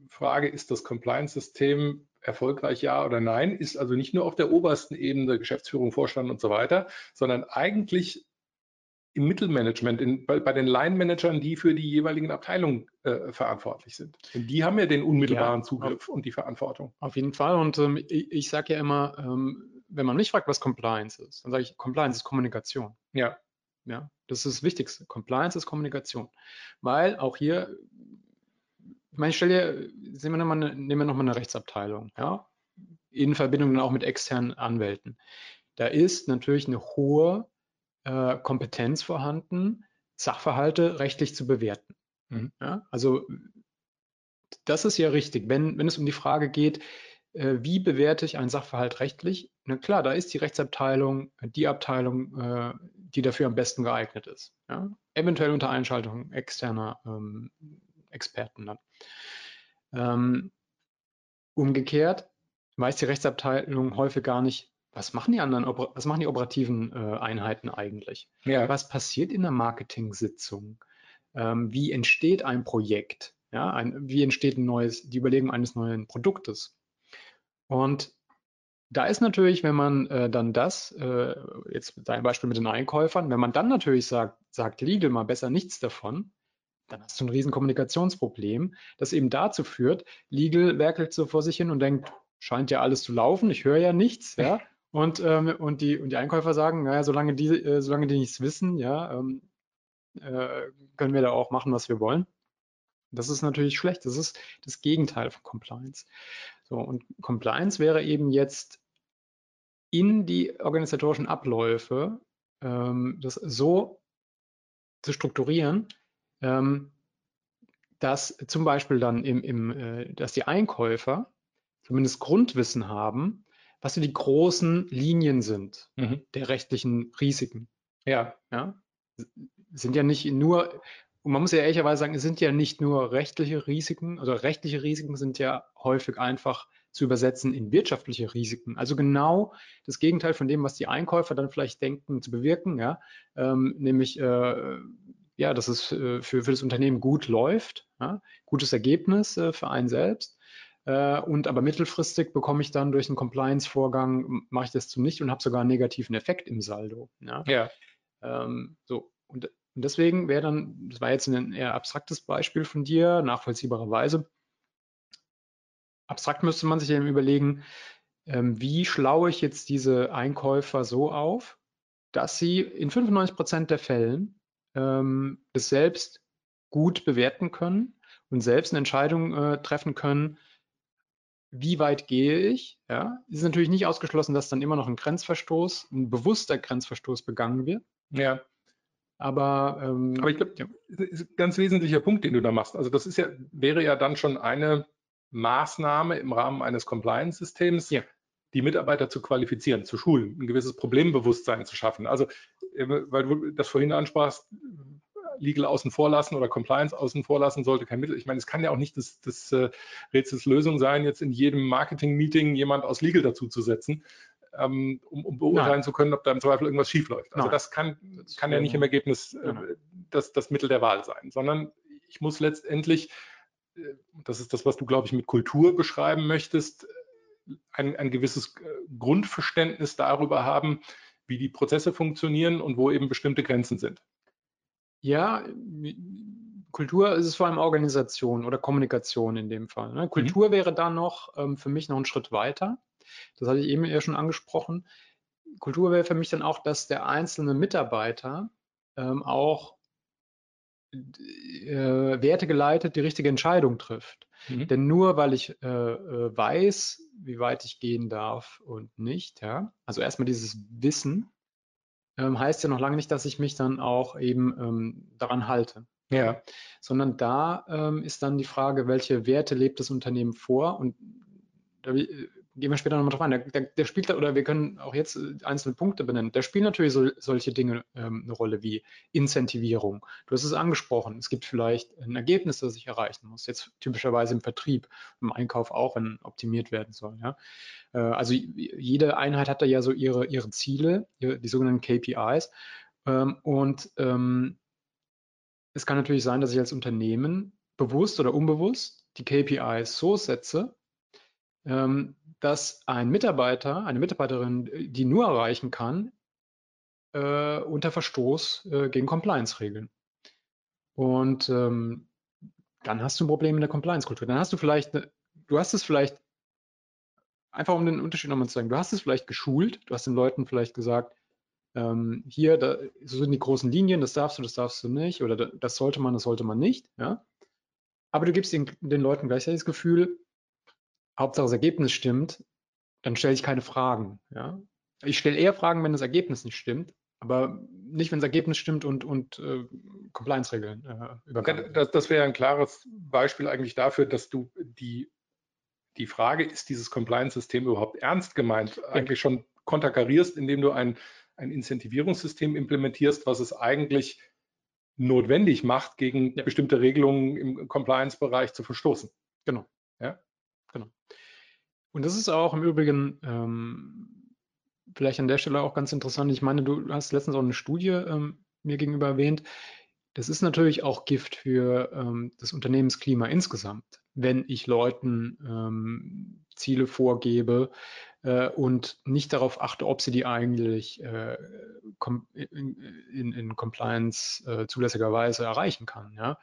Frage, ist das Compliance-System erfolgreich ja oder nein, ist also nicht nur auf der obersten Ebene Geschäftsführung, Vorstand und so weiter, sondern eigentlich im Mittelmanagement, in, bei, bei, den Line-Managern, die für die jeweiligen Abteilungen äh, verantwortlich sind. Denn die haben ja den unmittelbaren ja, Zugriff auf, und die Verantwortung. Auf jeden Fall. Und ähm, ich, ich sage ja immer, ähm, wenn man mich fragt, was Compliance ist, dann sage ich, Compliance ist Kommunikation. Ja. Ja, das ist das Wichtigste. Compliance ist Kommunikation. Weil auch hier, ich meine, stell dir, sehen wir noch mal eine, nehmen wir nochmal eine Rechtsabteilung, ja, in Verbindung dann auch mit externen Anwälten. Da ist natürlich eine hohe äh, Kompetenz vorhanden, Sachverhalte rechtlich zu bewerten. Mhm. Ja, also das ist ja richtig. Wenn, wenn es um die Frage geht, äh, wie bewerte ich einen Sachverhalt rechtlich? Na klar, da ist die Rechtsabteilung die Abteilung, äh, die dafür am besten geeignet ist. Ja? Eventuell unter Einschaltung externer ähm, Experten dann. Ähm, umgekehrt weiß die Rechtsabteilung häufig gar nicht, was machen die anderen, was machen die operativen äh, Einheiten eigentlich? Ja. Was passiert in der Marketing-Sitzung? Ähm, wie entsteht ein Projekt? Ja, ein, wie entsteht ein neues, die Überlegung eines neuen Produktes? Und da ist natürlich, wenn man äh, dann das, äh, jetzt dein Beispiel mit den Einkäufern, wenn man dann natürlich sagt, sagt Legal mal besser nichts davon, dann hast du ein riesen Kommunikationsproblem, das eben dazu führt, Legal werkelt so vor sich hin und denkt, scheint ja alles zu laufen, ich höre ja nichts, ja, Und, ähm, und, die, und die Einkäufer sagen, naja, solange die, äh, solange die nichts wissen, ja, ähm, äh, können wir da auch machen, was wir wollen. Das ist natürlich schlecht. Das ist das Gegenteil von Compliance. So, und Compliance wäre eben jetzt in die organisatorischen Abläufe ähm, das so zu strukturieren, ähm, dass zum Beispiel dann im, im äh, dass die Einkäufer zumindest Grundwissen haben, was so die großen Linien sind mhm. der rechtlichen Risiken. Ja, ja. Sind ja nicht nur, und man muss ja ehrlicherweise sagen, es sind ja nicht nur rechtliche Risiken, also rechtliche Risiken sind ja häufig einfach zu übersetzen in wirtschaftliche Risiken. Also genau das Gegenteil von dem, was die Einkäufer dann vielleicht denken zu bewirken, ja, ähm, nämlich äh, ja, dass es äh, für, für das Unternehmen gut läuft, ja, gutes Ergebnis äh, für einen selbst. Äh, und aber mittelfristig bekomme ich dann durch einen Compliance-Vorgang, mache ich das zu nicht und habe sogar einen negativen Effekt im Saldo. Ja. ja. Ähm, so, und, und deswegen wäre dann, das war jetzt ein eher abstraktes Beispiel von dir, nachvollziehbarerweise. Abstrakt müsste man sich eben überlegen, ähm, wie schlaue ich jetzt diese Einkäufer so auf, dass sie in 95 Prozent der Fällen ähm, das selbst gut bewerten können und selbst eine Entscheidung äh, treffen können, wie weit gehe ich? Ja, es ist natürlich nicht ausgeschlossen, dass dann immer noch ein Grenzverstoß, ein bewusster Grenzverstoß begangen wird. Ja. Aber, ähm, Aber ich glaube, ja. ist ein ganz wesentlicher Punkt, den du da machst. Also das ist ja, wäre ja dann schon eine Maßnahme im Rahmen eines Compliance-Systems, ja. die Mitarbeiter zu qualifizieren, zu schulen, ein gewisses Problembewusstsein zu schaffen. Also, äh, weil du das vorhin ansprachst, Legal außen vor lassen oder Compliance außen vor lassen sollte kein Mittel. Ich meine, es kann ja auch nicht das, das äh, Rätsels Lösung sein, jetzt in jedem Marketing-Meeting jemand aus Legal dazu zu setzen, ähm, um, um, beurteilen Nein. zu können, ob da im Zweifel irgendwas schiefläuft. Also Nein. das kann, kann ja nicht im Ergebnis äh, das, das Mittel der Wahl sein, sondern ich muss letztendlich, äh, das ist das, was du, glaube ich, mit Kultur beschreiben möchtest, ein, ein gewisses äh, Grundverständnis darüber haben, wie die Prozesse funktionieren und wo eben bestimmte Grenzen sind. Ja, Kultur ist es vor allem Organisation oder Kommunikation in dem Fall. Ne? Kultur mhm. wäre da noch ähm, für mich noch ein Schritt weiter. Das hatte ich eben ja schon angesprochen. Kultur wäre für mich dann auch, dass der einzelne Mitarbeiter ähm, auch äh, wertegeleitet die richtige Entscheidung trifft. Mhm. Denn nur weil ich äh, äh, weiß, wie weit ich gehen darf und nicht, ja, also erstmal dieses Wissen, ähm, heißt ja noch lange nicht, dass ich mich dann auch eben ähm, daran halte. Ja. Sondern da ähm, ist dann die Frage, welche Werte lebt das Unternehmen vor? Und da äh, gehen wir später nochmal drauf ein. Der, der, der, spielt, oder wir können auch jetzt äh, einzelne Punkte benennen. Da spielen natürlich so, solche Dinge ähm, eine Rolle wie Incentivierung. Du hast es angesprochen. Es gibt vielleicht ein Ergebnis, das ich erreichen muss. Jetzt typischerweise im Vertrieb, im Einkauf auch, wenn optimiert werden soll. Ja? Äh, also jede Einheit hat da ja so ihre, ihre Ziele, die sogenannten KPIs. Ähm, und ähm, es kann natürlich sein, dass ich als Unternehmen bewusst oder unbewusst die KPIs so setze, dass ein Mitarbeiter, eine Mitarbeiterin, die nur erreichen kann, äh, unter Verstoß äh, gegen Compliance-Regeln. Und ähm, dann hast du ein Problem in der Compliance-Kultur. Dann hast du vielleicht, eine, du hast es vielleicht, einfach um den Unterschied nochmal zu sagen, du hast es vielleicht geschult, du hast den Leuten vielleicht gesagt, ähm, hier, da, so sind die großen Linien, das darfst du, das darfst du nicht, oder das sollte man, das sollte man nicht, ja. Aber du gibst den, den Leuten gleichzeitig das Gefühl, Hauptsache das Ergebnis stimmt, dann stelle ich keine Fragen. Ja? Ich stelle eher Fragen, wenn das Ergebnis nicht stimmt, aber nicht, wenn das Ergebnis stimmt und, und äh, Compliance-Regeln äh, übergangen. Das, das wäre ein klares Beispiel eigentlich dafür, dass du die, die Frage, ist dieses Compliance-System überhaupt ernst gemeint, ja. eigentlich schon konterkarierst, indem du ein, ein Incentivierungssystem implementierst, was es eigentlich notwendig macht, gegen ja. bestimmte Regelungen im Compliance-Bereich zu verstoßen. Genau. Ja? Genau. Und das ist auch im Übrigen ähm, vielleicht an der Stelle auch ganz interessant. Ich meine, du hast letztens auch eine Studie ähm, mir gegenüber erwähnt. Das ist natürlich auch Gift für ähm, das Unternehmensklima insgesamt, wenn ich Leuten ähm, Ziele vorgebe äh, und nicht darauf achte, ob sie die eigentlich äh, in, in, Compliance äh, zulässigerweise erreichen kann. Ja?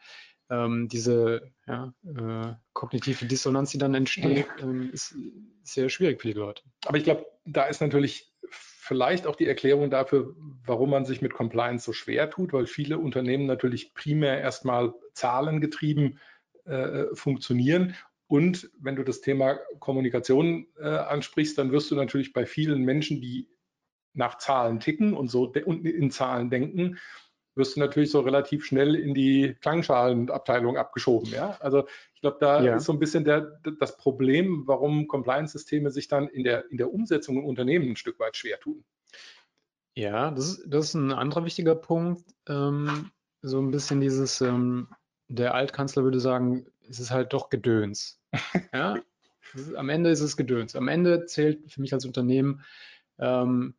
Ähm, diese ja, äh, kognitive Dissonanz, die dann entsteht, ähm, ist sehr schwierig für die Leute. Aber ich glaube, da ist natürlich vielleicht auch die Erklärung dafür, warum man sich mit Compliance so schwer tut, weil viele Unternehmen natürlich primär erstmal zahlengetrieben äh, funktionieren. Und wenn du das Thema Kommunikation äh, ansprichst, dann wirst du natürlich bei vielen Menschen, die nach Zahlen ticken und so und in Zahlen denken, wirst du natürlich so relativ schnell in die Klangschalenabteilung abgeschoben. Ja? Also ich glaube, da ja. ist so ein bisschen der, das Problem, warum Compliance-Systeme sich dann in der, in der Umsetzung im Unternehmen ein Stück weit schwer tun. Ja, das ist, das ist ein anderer wichtiger Punkt. Ähm, so ein bisschen dieses, ähm, der Altkanzler würde sagen, es ist halt doch Gedöns. ja? Ist, am Ende ist es Gedöns. Am Ende zählt für mich als Unternehmen ähm,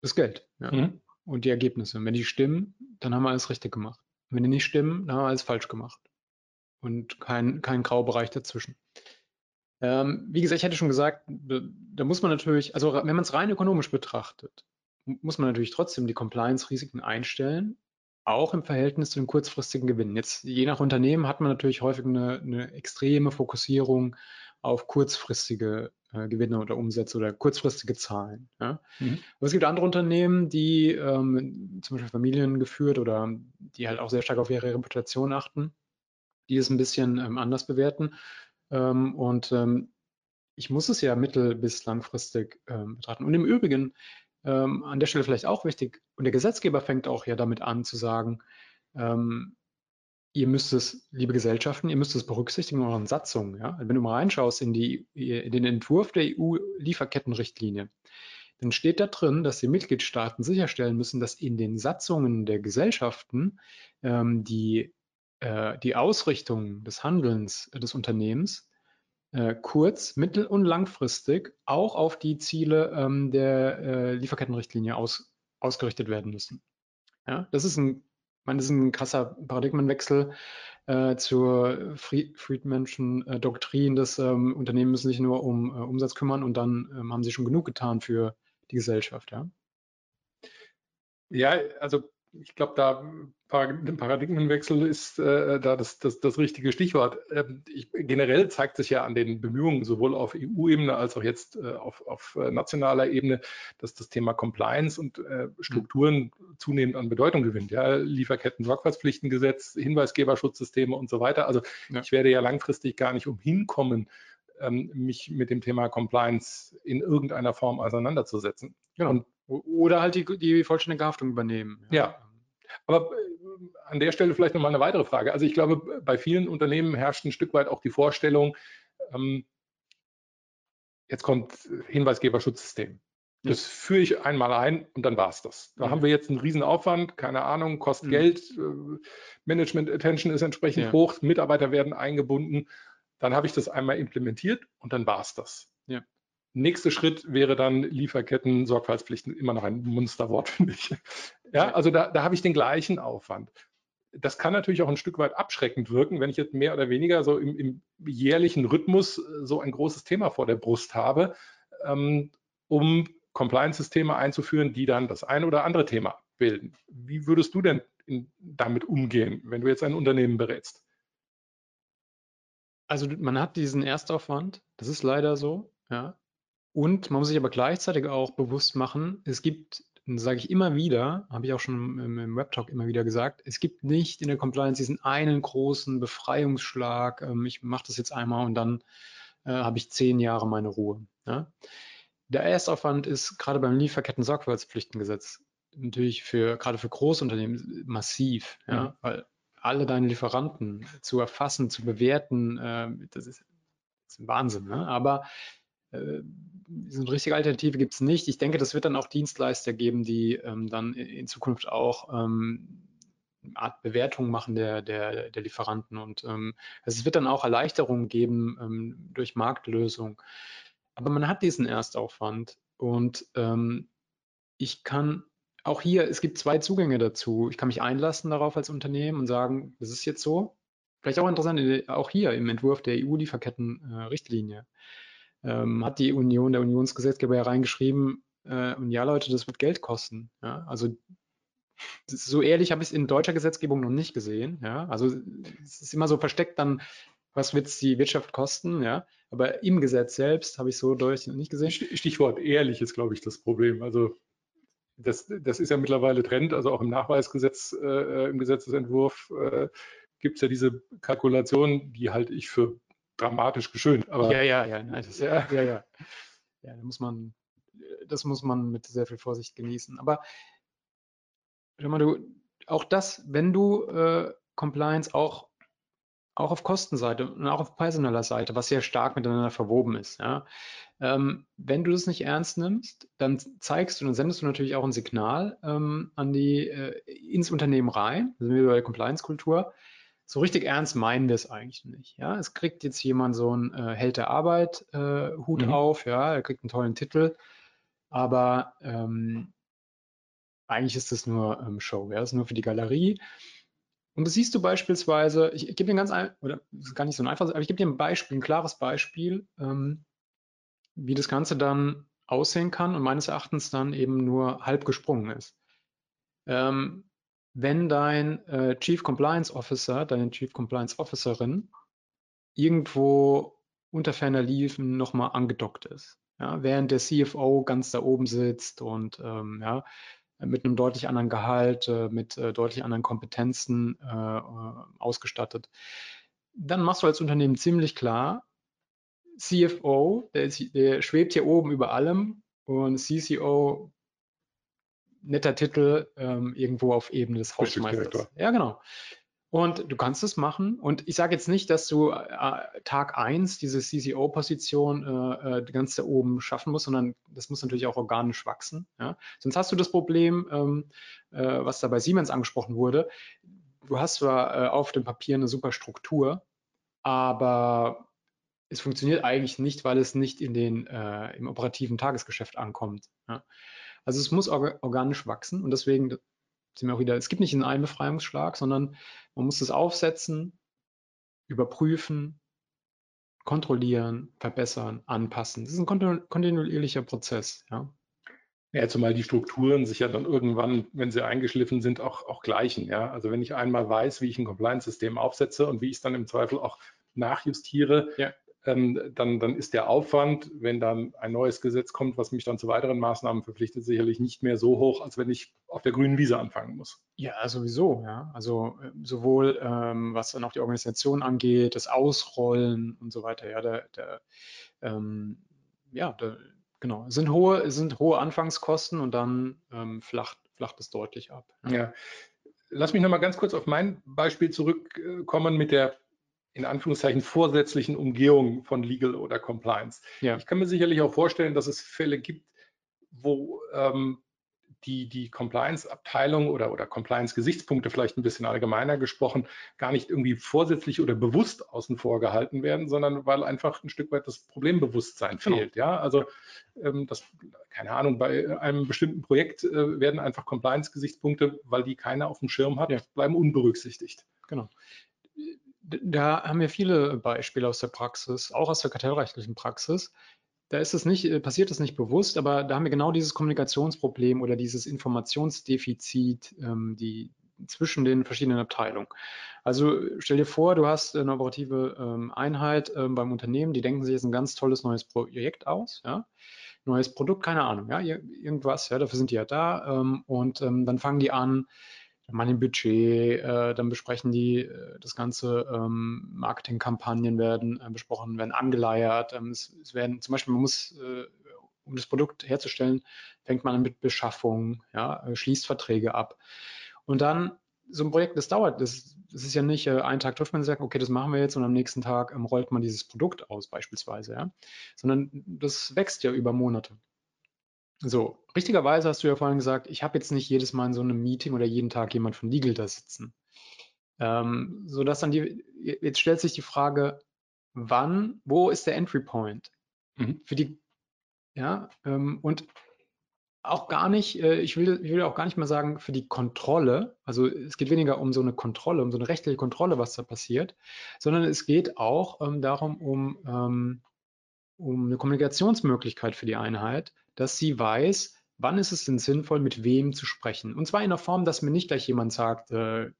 das Geld. Ja? Mhm und die Ergebnisse. Und wenn die stimmen, dann haben wir alles richtig gemacht. Und wenn die nicht stimmen, dann haben wir alles falsch gemacht. Und kein, kein Graubereich dazwischen. Ähm, wie gesagt, ich hätte schon gesagt, da muss man natürlich, also wenn man es rein ökonomisch betrachtet, muss man natürlich trotzdem die Compliance-Risiken einstellen, auch im Verhältnis zu den kurzfristigen Gewinnen. Jetzt je nach Unternehmen hat man natürlich häufig eine, eine extreme Fokussierung auf kurzfristige äh, Gewinne oder Umsätze oder kurzfristige Zahlen. Ja. Mhm. Aber es gibt andere Unternehmen, die ähm, zum Beispiel Familien geführt oder die halt auch sehr stark auf ihre Reputation achten, die es ein bisschen ähm, anders bewerten. Ähm, und ähm, ich muss es ja mittel- bis langfristig ähm, betrachten. Und im Übrigen, ähm, an der Stelle vielleicht auch wichtig, und der Gesetzgeber fängt auch ja damit an zu sagen, ihr müsst es, liebe Gesellschaften, ihr müsst es berücksichtigen in euren Satzungen. Ja? Wenn du mal reinschaust in, die, in den Entwurf der EU-Lieferkettenrichtlinie, dann steht da drin, dass die Mitgliedstaaten sicherstellen müssen, dass in den Satzungen der Gesellschaften ähm, die, äh, die Ausrichtung des Handelns des Unternehmens äh, kurz-, mittel- und langfristig auch auf die Ziele ähm, der äh, Lieferkettenrichtlinie aus, ausgerichtet werden müssen. Ja, das ist ein meine, das ist ein krasser Paradigmenwechsel äh, zur Friedmanschen äh, dass ähm, Unternehmen müssen sich nur um äh, Umsatz kümmern und dann ähm, haben sie schon genug getan für die Gesellschaft. Ja, ja also ich glaube, da Paradigmenwechsel ist äh, da das, das, das richtige Stichwort. Ähm, ich, generell zeigt sich ja an den Bemühungen sowohl auf EU-Ebene als auch jetzt äh, auf, auf äh, nationaler Ebene, dass das Thema Compliance und äh, Strukturen zunehmend an Bedeutung gewinnt. Ja, Lieferketten-Sorgfaltspflichtengesetz, Hinweisgeberschutzsysteme und so weiter. Also ja. ich werde ja langfristig gar nicht umhin kommen, ähm, mich mit dem Thema Compliance in irgendeiner Form auseinanderzusetzen. Genau. Und, oder halt die, die vollständige Haftung übernehmen. Ja. ja. Aber äh, an der Stelle vielleicht nochmal eine weitere Frage. Also ich glaube, bei vielen Unternehmen herrscht ein Stück weit auch die Vorstellung, ähm, jetzt kommt Hinweisgeberschutzsystem. Das ja. führe ich einmal ein und dann war es das. Da ja. haben wir jetzt einen riesen Aufwand, keine Ahnung, kostet mhm. Geld, äh, Management Attention ist entsprechend ja. hoch, Mitarbeiter werden eingebunden. Dann habe ich das einmal implementiert und dann war es das. Nächster Schritt wäre dann Lieferketten, Sorgfaltspflichten, immer noch ein Monsterwort, finde ich. Ja, also da, da habe ich den gleichen Aufwand. Das kann natürlich auch ein Stück weit abschreckend wirken, wenn ich jetzt mehr oder weniger so im, im jährlichen Rhythmus äh, so ein großes Thema vor der Brust habe, ähm, um Compliance-Systeme einzuführen, die dann das eine oder andere Thema bilden. Wie würdest du denn in, damit umgehen, wenn du jetzt ein Unternehmen berätst? Also man hat diesen Erstaufwand, das ist leider so, ja. Und man muss sich aber gleichzeitig auch bewusst machen, es gibt, sage ich immer wieder, habe ich auch schon im, im Webtalk immer wieder gesagt, es gibt nicht in der Compliance diesen einen großen Befreiungsschlag, ähm, ich mache das jetzt einmal und dann äh, habe ich zehn Jahre meine Ruhe. Ja? Der Erstaufwand ist gerade beim Lieferketten-Sorgfaltspflichtengesetz natürlich für gerade für Großunternehmen massiv, ja? Mhm. weil alle deine Lieferanten zu erfassen, zu bewerten, äh, das, ist, das ist ein Wahnsinn. Ne? Aber so eine richtige Alternative gibt es nicht. Ich denke, das wird dann auch Dienstleister geben, die ähm, dann in Zukunft auch ähm, eine Art Bewertung machen der, der, der Lieferanten. Und ähm, also es wird dann auch Erleichterungen geben ähm, durch Marktlösung. Aber man hat diesen Erstaufwand und ähm, ich kann auch hier, es gibt zwei Zugänge dazu. Ich kann mich einlassen darauf als Unternehmen und sagen, das ist jetzt so. Vielleicht auch interessant, auch hier im Entwurf der EU-Lieferketten-Richtlinie. Äh, ähm, hat die Union, der Unionsgesetzgeber ja reingeschrieben, äh, und ja Leute, das wird Geld kosten. Ja? Also so ehrlich habe ich es in deutscher Gesetzgebung noch nicht gesehen. Ja? Also es ist immer so versteckt dann, was wird es die Wirtschaft kosten, ja. Aber im Gesetz selbst habe ich so deutlich noch nicht gesehen. Stichwort ehrlich ist, glaube ich, das Problem. Also das, das ist ja mittlerweile Trend, also auch im Nachweisgesetz, äh, im Gesetzesentwurf äh, gibt es ja diese Kalkulation, die halte ich für dramatisch geschönt. Aber ja, ja, ja, nein, das, ja, ja, ja. Ja, da muss man, das muss man mit sehr viel Vorsicht genießen. Aber schau mal, du, auch das, wenn du äh, Compliance auch auch auf Kostenseite und auch auf personeller Seite, was sehr stark miteinander verwoben ist. Ja. Ähm, wenn du das nicht ernst nimmst, dann zeigst du, dann sendest du natürlich auch ein Signal ähm, an die, äh, ins Unternehmen rein, da sind wir bei der Compliance-Kultur. So richtig ernst meinen wir es eigentlich nicht. Ja. Es kriegt jetzt jemand so einen äh, Held der Arbeit äh, Hut mhm. auf, ja, er kriegt einen tollen Titel, aber ähm, eigentlich ist das nur ähm, Show, ja, das ist nur für die Galerie. Und das siehst du beispielsweise, ich, ich gebe dir ganz ein, oder das ist gar nicht so einfach, aber ich gebe dir ein Beispiel, ein klares Beispiel, ähm, wie das Ganze dann aussehen kann und meines Erachtens dann eben nur halb gesprungen ist. Ähm, wenn dein äh, Chief Compliance Officer, deine Chief Compliance Officerin irgendwo unter ferner Liefen nochmal angedockt ist, ja, während der CFO ganz da oben sitzt und ähm, ja, mit einem deutlich anderen Gehalt, äh, mit äh, deutlich anderen Kompetenzen äh, ausgestattet. Dann machst du als Unternehmen ziemlich klar, CFO, der, ist, der schwebt hier oben über allem und CCO, netter Titel, ähm, irgendwo auf Ebene des Hausmeisters. Ja, genau. Und du kannst es machen. Und ich sage jetzt nicht, dass du äh, Tag 1 diese CCO-Position äh, äh, ganz da oben schaffen musst, sondern das muss natürlich auch organisch wachsen. Ja? Sonst hast du das Problem, ähm, äh, was da bei Siemens angesprochen wurde. Du hast zwar äh, auf dem Papier eine super Struktur, aber es funktioniert eigentlich nicht, weil es nicht in den, äh, im operativen Tagesgeschäft ankommt. Ja? Also es muss orga organisch wachsen und deswegen sind wir auch wieder, es gibt nicht einen Einbefreiungsschlag, sondern man muss es aufsetzen, überprüfen, kontrollieren, verbessern, anpassen. Das ist ein kontinuierlicher Prozess. Ja. Ja, zumal die Strukturen sich ja dann irgendwann, wenn sie eingeschliffen sind, auch, auch gleichen. Ja? Also wenn ich einmal weiß, wie ich ein Compliance-System aufsetze und wie ich es dann im Zweifel auch nachjustiere, ja ähm, dann, dann ist der Aufwand, wenn dann ein neues Gesetz kommt, was mich dann zu weiteren Maßnahmen verpflichtet, sicherlich nicht mehr so hoch, als wenn ich auf der grünen Wiese anfangen muss. Ja, sowieso. Ja. Also äh, sowohl ähm, was dann auch die Organisation angeht, das Ausrollen und so weiter. Ja, der, der, ähm, ja, der, genau, sind hohe, sind hohe Anfangskosten und dann ähm, flacht, flacht es deutlich ab. Ja. ja. Lass mich noch mal ganz kurz auf mein Beispiel zurückkommen mit der in Anführungszeichen vorsätzlichen Umgehung von Legal oder Compliance. Ja. Ich kann mir sicherlich auch vorstellen, dass es Fälle gibt, wo ähm, die, die Compliance-Abteilung oder, oder Compliance-Gesichtspunkte vielleicht ein bisschen allgemeiner gesprochen, gar nicht irgendwie vorsätzlich oder bewusst außen vor gehalten werden, sondern weil einfach ein Stück weit das Problembewusstsein genau. fehlt. Ja, also ähm, das, keine Ahnung, bei einem bestimmten Projekt äh, werden einfach Compliance-Gesichtspunkte, weil die keiner auf dem Schirm hat, ja. bleiben unberücksichtigt. Genau da haben wir viele Beispiele aus der Praxis, auch aus der kartellrechtlichen Praxis. Da ist es nicht, äh, passiert es nicht bewusst, aber da haben wir genau dieses Kommunikationsproblem oder dieses Informationsdefizit, ähm, die zwischen den verschiedenen Abteilungen. Also stell dir vor, du hast eine operative ähm, Einheit ähm, beim Unternehmen, die denken sich jetzt ein ganz tolles neues Projekt aus, ja? neues Produkt, keine Ahnung, ja, irgendwas, ja, dafür sind die ja da ähm, und ähm, dann fangen die an, man ein Budget, äh, dann besprechen die äh, das ganze ähm, Marketingkampagnen werden äh, besprochen, werden angeleiert. Ähm, es, es, werden zum Beispiel, man muss, äh, um das Produkt herzustellen, fängt man an mit Beschaffung, ja, äh, schließt Verträge ab. Und dann so ein Projekt, das dauert, das, das ist ja nicht, äh, einen Tag trifft man und sagt, okay, das machen wir jetzt und am nächsten Tag ähm, rollt man dieses Produkt aus beispielsweise, ja, sondern das wächst ja über Monate. So, richtigerweise hast du ja vorhin gesagt, ich habe jetzt nicht jedes Mal in so einem Meeting oder jeden Tag jemand von Legal da sitzen. Ähm, so dass dann die, jetzt stellt sich die Frage, wann, wo ist der Entry Point? Mhm. Für die, ja, ähm, und auch gar nicht, äh, ich, will, ich will auch gar nicht mal sagen, für die Kontrolle, also es geht weniger um so eine Kontrolle, um so eine rechtliche Kontrolle, was da passiert, sondern es geht auch ähm, darum, um, ähm, um eine Kommunikationsmöglichkeit für die Einheit, dass sie weiß, wann ist es denn sinnvoll, mit wem zu sprechen. Und zwar in der Form, dass mir nicht gleich jemand sagt, äh,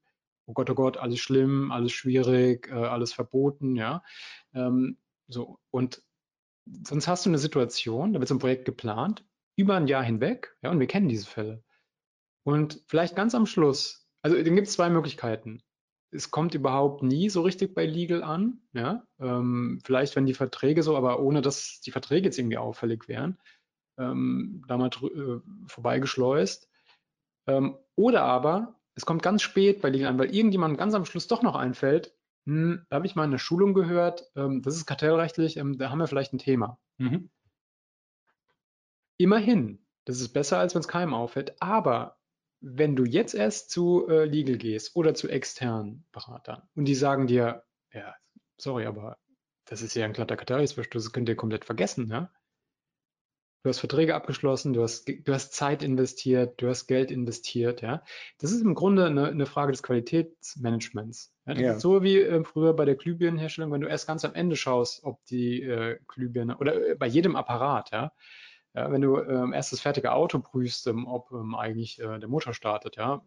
oh Gott, oh Gott, alles schlimm, alles schwierig, äh, alles verboten, ja. Ähm, so, und sonst hast du eine Situation, da wird so ein Projekt geplant, über ein Jahr hinweg, ja, und wir kennen diese Fälle. Und vielleicht ganz am Schluss, also dann gibt es zwei Möglichkeiten. Es kommt überhaupt nie so richtig bei Legal an. Ja? Ähm, vielleicht, wenn die Verträge so, aber ohne dass die Verträge jetzt irgendwie auffällig wären, ähm, da mal äh, vorbeigeschleust. Ähm, oder aber es kommt ganz spät bei Legal an, weil irgendjemand ganz am Schluss doch noch einfällt, hm, da habe ich mal in der Schulung gehört, ähm, das ist kartellrechtlich, ähm, da haben wir vielleicht ein Thema. Mhm. Immerhin, das ist besser, als wenn es keinem auffällt, aber wenn du jetzt erst zu äh, Legal gehst oder zu externen Beratern und die sagen dir, ja, sorry, aber das ist ja ein glatter Kartellrechtsverstoß, das könnt ihr komplett vergessen, ja? Du hast Verträge abgeschlossen, du hast, du hast Zeit investiert, du hast Geld investiert, ja. Das ist im Grunde eine, eine Frage des Qualitätsmanagements. Ja, das ja. ist so wie äh, früher bei der Glühbirnenherstellung, wenn du erst ganz am Ende schaust, ob die äh, Glühbirne oder äh, bei jedem Apparat, ja, ja, wenn du ähm, erst das fertige Auto prüfst, ähm, ob ähm, eigentlich äh, der Motor startet, ja,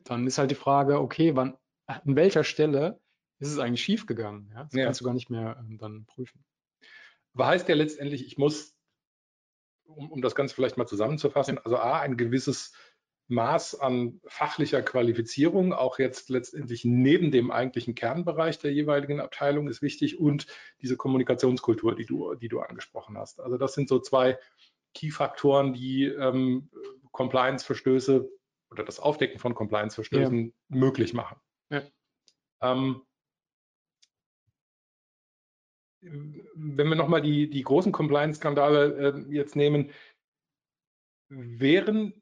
dann ist halt die Frage, okay, wann, an welcher Stelle ist es eigentlich schiefgegangen? Ja? Das ja. kannst du gar nicht mehr ähm, dann prüfen. Aber heißt ja letztendlich, ich muss, um, um das Ganze vielleicht mal zusammenzufassen, also A, ein gewisses Maß an fachlicher Qualifizierung, auch jetzt letztendlich neben dem eigentlichen Kernbereich der jeweiligen Abteilung ist wichtig und diese Kommunikationskultur, die du, die du angesprochen hast. Also das sind so zwei Key-Faktoren, die ähm, Compliance-Verstöße oder das Aufdecken von Compliance-Verstößen ja. möglich machen. Ja. Ähm, wenn wir nochmal die, die großen Compliance-Skandale äh, jetzt nehmen, wären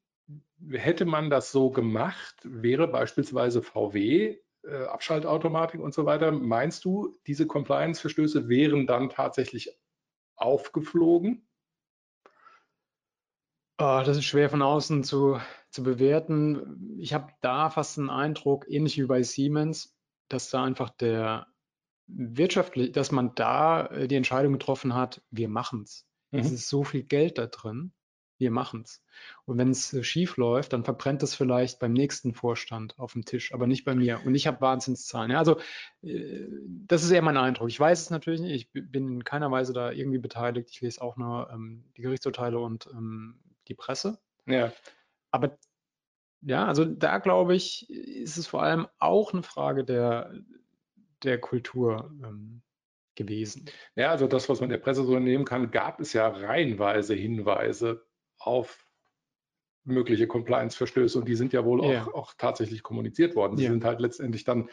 hätte man das so gemacht, wäre beispielsweise VW, äh, Abschaltautomatik und so weiter, meinst du, diese Compliance-Verstöße wären dann tatsächlich aufgeflogen? Oh, das ist schwer von außen zu, zu bewerten. Ich habe da fast einen Eindruck, ähnlich wie bei Siemens, dass da einfach der wirtschaftlich, dass man da äh, die Entscheidung getroffen hat, wir machen es. Mhm. Es ist so viel Geld da drin wir machen es. Und wenn es äh, schief läuft, dann verbrennt es vielleicht beim nächsten Vorstand auf dem Tisch, aber nicht bei mir. Und ich habe Wahnsinnszahlen. Ja, also äh, das ist eher mein Eindruck. Ich weiß es natürlich nicht. Ich bin in keiner Weise da irgendwie beteiligt. Ich lese auch nur ähm, die Gerichtsurteile und ähm, die Presse. Ja. Aber ja, also da glaube ich, ist es vor allem auch eine Frage der, der Kultur. Ähm, gewesen. Ja, also das, was man der Presse so entnehmen kann, gab es ja reihenweise Hinweise auf mögliche Compliance-Verstöße und die sind ja wohl ja. Auch, auch, tatsächlich kommuniziert worden. Die ja. sind halt letztendlich dann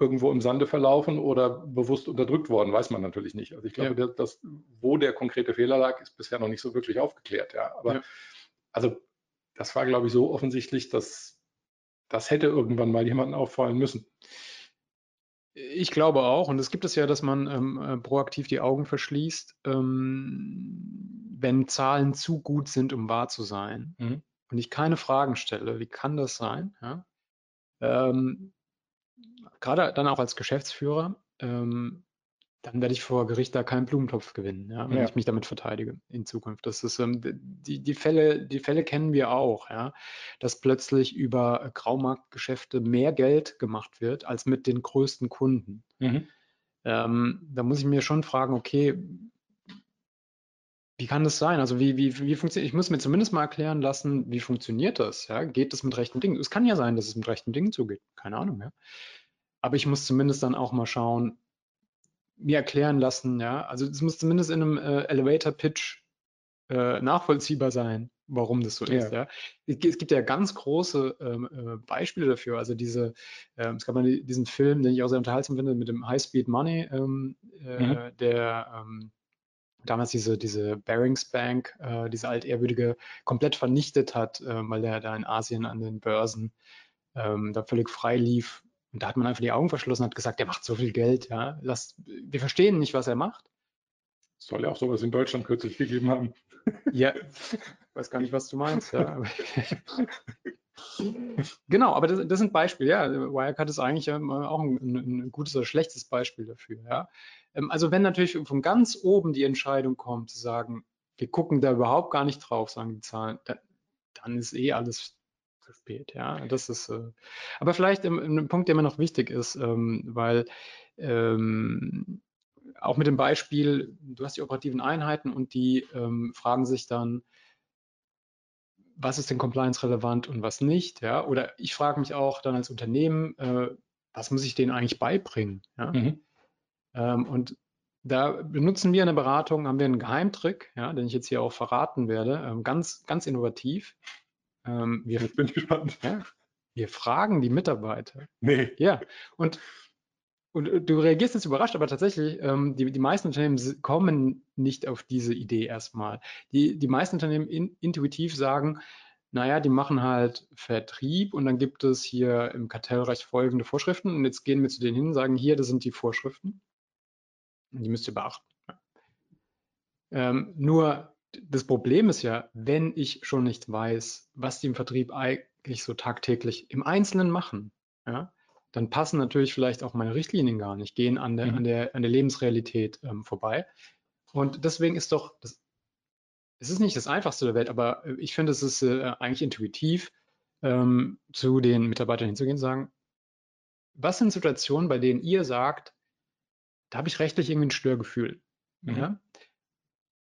irgendwo im Sande verlaufen oder bewusst unterdrückt worden, weiß man natürlich nicht. Also ich glaube, ja. dass, wo der konkrete Fehler lag, ist bisher noch nicht so wirklich aufgeklärt. Ja, aber also das war, glaube ich, so offensichtlich, dass das hätte irgendwann mal jemandem auffallen müssen. Ich glaube auch, und es gibt es ja, dass man ähm, äh, proaktiv die Augen verschließt. Ähm, wenn Zahlen zu gut sind, um wahr zu sein mhm. und ich keine Fragen stelle, wie kann das sein? Ja? Ähm, Gerade dann auch als Geschäftsführer, ähm, dann werde ich vor Gericht da keinen Blumentopf gewinnen, ja, wenn ja. ich mich damit verteidige in Zukunft. Das ist ähm, die, die Fälle, die Fälle kennen wir auch, ja, dass plötzlich über Graumarktgeschäfte mehr Geld gemacht wird als mit den größten Kunden. Mhm. Ähm, da muss ich mir schon fragen, okay, wie kann das sein? Also wie, wie, wie funktioniert, ich muss mir zumindest mal erklären lassen, wie funktioniert das? Ja? Geht das mit rechten Dingen? Es kann ja sein, dass es mit rechten Dingen zugeht. Keine Ahnung, ja. Aber ich muss zumindest dann auch mal schauen, mir erklären lassen, ja. Also es muss zumindest in einem äh, Elevator-Pitch äh, nachvollziehbar sein, warum das so ja. ist, ja. Es gibt ja ganz große ähm, äh, Beispiele dafür. Also diese, ähm, es gab mal diesen Film, den ich auch sehr unterhaltsam finde, mit dem High Speed Money, ähm, äh, mhm. der ähm, damals diese, diese Barings Bank, äh, diese altehrwürdige, komplett vernichtet hat, äh, weil er da in Asien an den Börsen ähm, da völlig frei lief. Und da hat man einfach die Augen verschlossen und hat gesagt, der macht so viel Geld, ja. Lasst, wir verstehen nicht, was er macht. Soll ja auch sowas in Deutschland kürzlich gegeben haben. Ja, ich weiß gar nicht, was du meinst. Ja. genau, aber das, das, sind Beispiele. Ja, Wirecard ist eigentlich ähm, auch ein, ein, gutes oder schlechtes Beispiel dafür. Ja. Ähm, also wenn natürlich von ganz oben die Entscheidung kommt, zu sagen, wir gucken da überhaupt gar nicht drauf, sagen die Zahlen, dann, dann ist eh alles zu spät. Ja, das ist. Äh, aber vielleicht ein Punkt, der mir noch wichtig ist, ähm, weil ähm, auch mit dem Beispiel, du hast die operativen Einheiten und die ähm, fragen sich dann, was ist denn compliance relevant und was nicht, ja? Oder ich frage mich auch dann als Unternehmen, äh, was muss ich denen eigentlich beibringen? Ja? Mhm. Ähm, und da benutzen wir in der Beratung, haben wir einen Geheimtrick, ja, den ich jetzt hier auch verraten werde, ähm, ganz, ganz innovativ. Ähm, wir, jetzt bin ich gespannt. Ja, wir fragen die Mitarbeiter. Nee. Ja, und, und äh, du reagierst jetzt überrascht, aber tatsächlich, ähm, die, die meisten Unternehmen kommen nicht auf diese Idee erstmal. Die, die meisten Unternehmen in, intuitiv sagen, naja, die machen halt Vertrieb und dann gibt es hier im Kartellrecht folgende Vorschriften und jetzt gehen wir zu denen hin und sagen, hier, das sind die Vorschriften. Und die müsst ihr beachten. Ähm, nur das Problem ist ja, wenn ich schon nicht weiß, was die im Vertrieb eigentlich so tagtäglich im Einzelnen machen, ja, dann passen natürlich vielleicht auch meine Richtlinien gar nicht, gehen an der, mhm. an der, an der Lebensrealität ähm, vorbei. Und deswegen ist doch, das, es ist nicht das Einfachste der Welt, aber äh, ich finde, es ist äh, eigentlich intuitiv, ähm, zu den Mitarbeitern hinzugehen und sagen, was sind Situationen, bei denen ihr sagt, da habe ich rechtlich irgendwie ein Störgefühl. Mhm. Ja?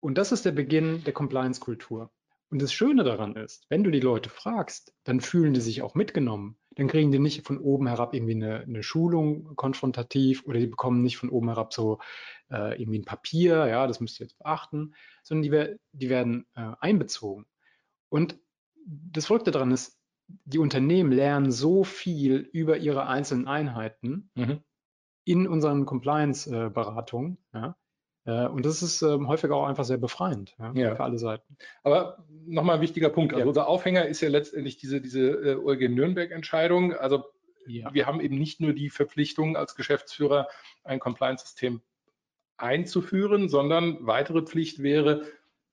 Und das ist der Beginn der Compliance-Kultur. Und das Schöne daran ist, wenn du die Leute fragst, dann fühlen die sich auch mitgenommen. Dann kriegen die nicht von oben herab irgendwie eine, eine Schulung konfrontativ oder die bekommen nicht von oben herab so äh, irgendwie ein Papier, ja, das müsst ihr jetzt beachten, sondern die, die werden äh, einbezogen. Und das Verrückte daran ist, die Unternehmen lernen so viel über ihre einzelnen Einheiten, mhm in unseren Compliance-Beratungen. Ja? Äh, und das ist ähm, häufig auch einfach sehr befreiend ja, ja. für alle Seiten. Aber nochmal ein wichtiger Punkt. Also ja. unser Aufhänger ist ja letztendlich diese, diese äh, OLG Nürnberg-Entscheidung. Also wir haben eben nicht nur die Verpflichtung als Geschäftsführer ein Compliance-System einzuführen, sondern weitere Pflicht wäre,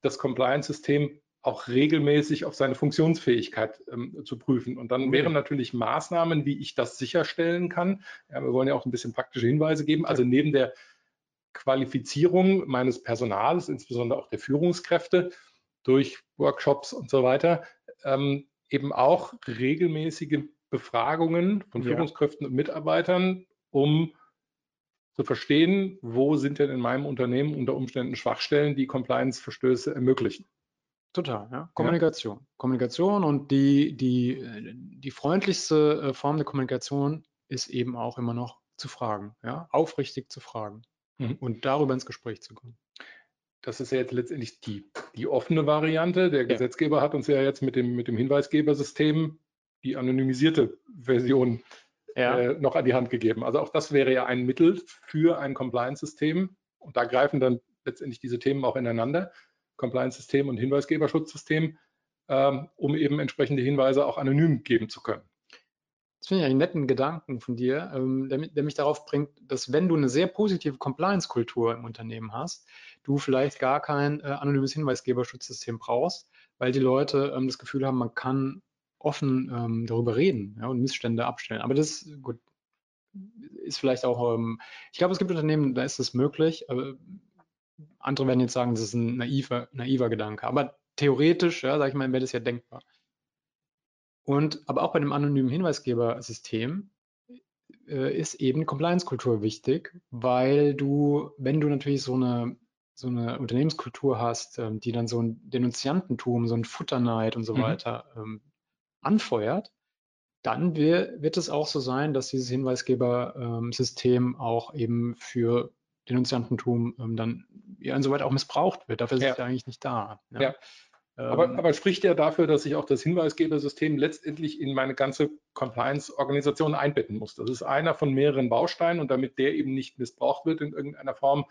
das Compliance-System auch regelmäßig auf seine Funktionsfähigkeit ähm, zu prüfen. Und dann mhm. wären natürlich Maßnahmen, wie ich das sicherstellen kann. Wir wollen ja auch ein bisschen praktische Hinweise geben. Also neben der Qualifizierung meines Personals, insbesondere auch der Führungskräfte durch Workshops und so weiter, ähm, eben auch regelmäßige Befragungen von Führungskräften und Mitarbeitern, um zu verstehen, wo sind denn in meinem Unternehmen unter Umständen Schwachstellen, die Compliance-Verstöße ermöglichen. Total, ja. Kommunikation. Ja. Kommunikation und die, die, die freundlichste äh, Form der Kommunikation ist eben auch immer noch zu fragen, ja, aufrichtig zu fragen mhm. und darüber ins Gespräch zu kommen. Das ist ja jetzt letztendlich die, die offene Variante. Der ja. Gesetzgeber hat uns ja jetzt mit dem, mit dem Hinweisgebersystem die anonymisierte Version ja. äh, noch an die Hand gegeben. Also auch das wäre ja ein Mittel für ein Compliance-System. Und da greifen dann letztendlich diese Themen auch ineinander. Compliance-System und Hinweisgeberschutzsystem, ähm, um eben entsprechende Hinweise auch anonym geben zu können. Das finde ich einen netten Gedanken von dir, ähm, der, der, mich darauf bringt, dass wenn du eine sehr positive Compliance-Kultur im Unternehmen hast, du vielleicht gar kein äh, anonymes Hinweisgeberschutzsystem brauchst, weil die Leute ähm, das Gefühl haben, man kann offen ähm, darüber reden ja, und Missstände abstellen. Aber das gut, ist vielleicht auch, ähm, ich glaube, es gibt Unternehmen, da ist es möglich. Aber andere werden jetzt sagen, das ist ein naiver, naiver Gedanke. Aber theoretisch, ja, sage ich mal, wäre das ja denkbar. Und aber auch bei dem anonymen Hinweisgebersystem äh, ist eben Compliance-Kultur wichtig, weil du, wenn du natürlich so eine so eine Unternehmenskultur hast, ähm, die dann so ein Denunziantentum, so ein Futterneid und so mhm. weiter ähm, anfeuert, dann wir, wird es auch so sein, dass dieses Hinweisgebersystem auch eben für Denunziantentum ähm, dann ja insoweit auch missbraucht wird. Dafür ist ja. es ja eigentlich nicht da. Ja. ja. Aber, ähm, aber, spricht ja dafür, dass ich auch das Hinweisgebersystem letztendlich in meine ganze Compliance-Organisation einbetten muss. Das ist einer von mehreren Bausteinen und damit der eben nicht missbraucht wird in irgendeiner Form,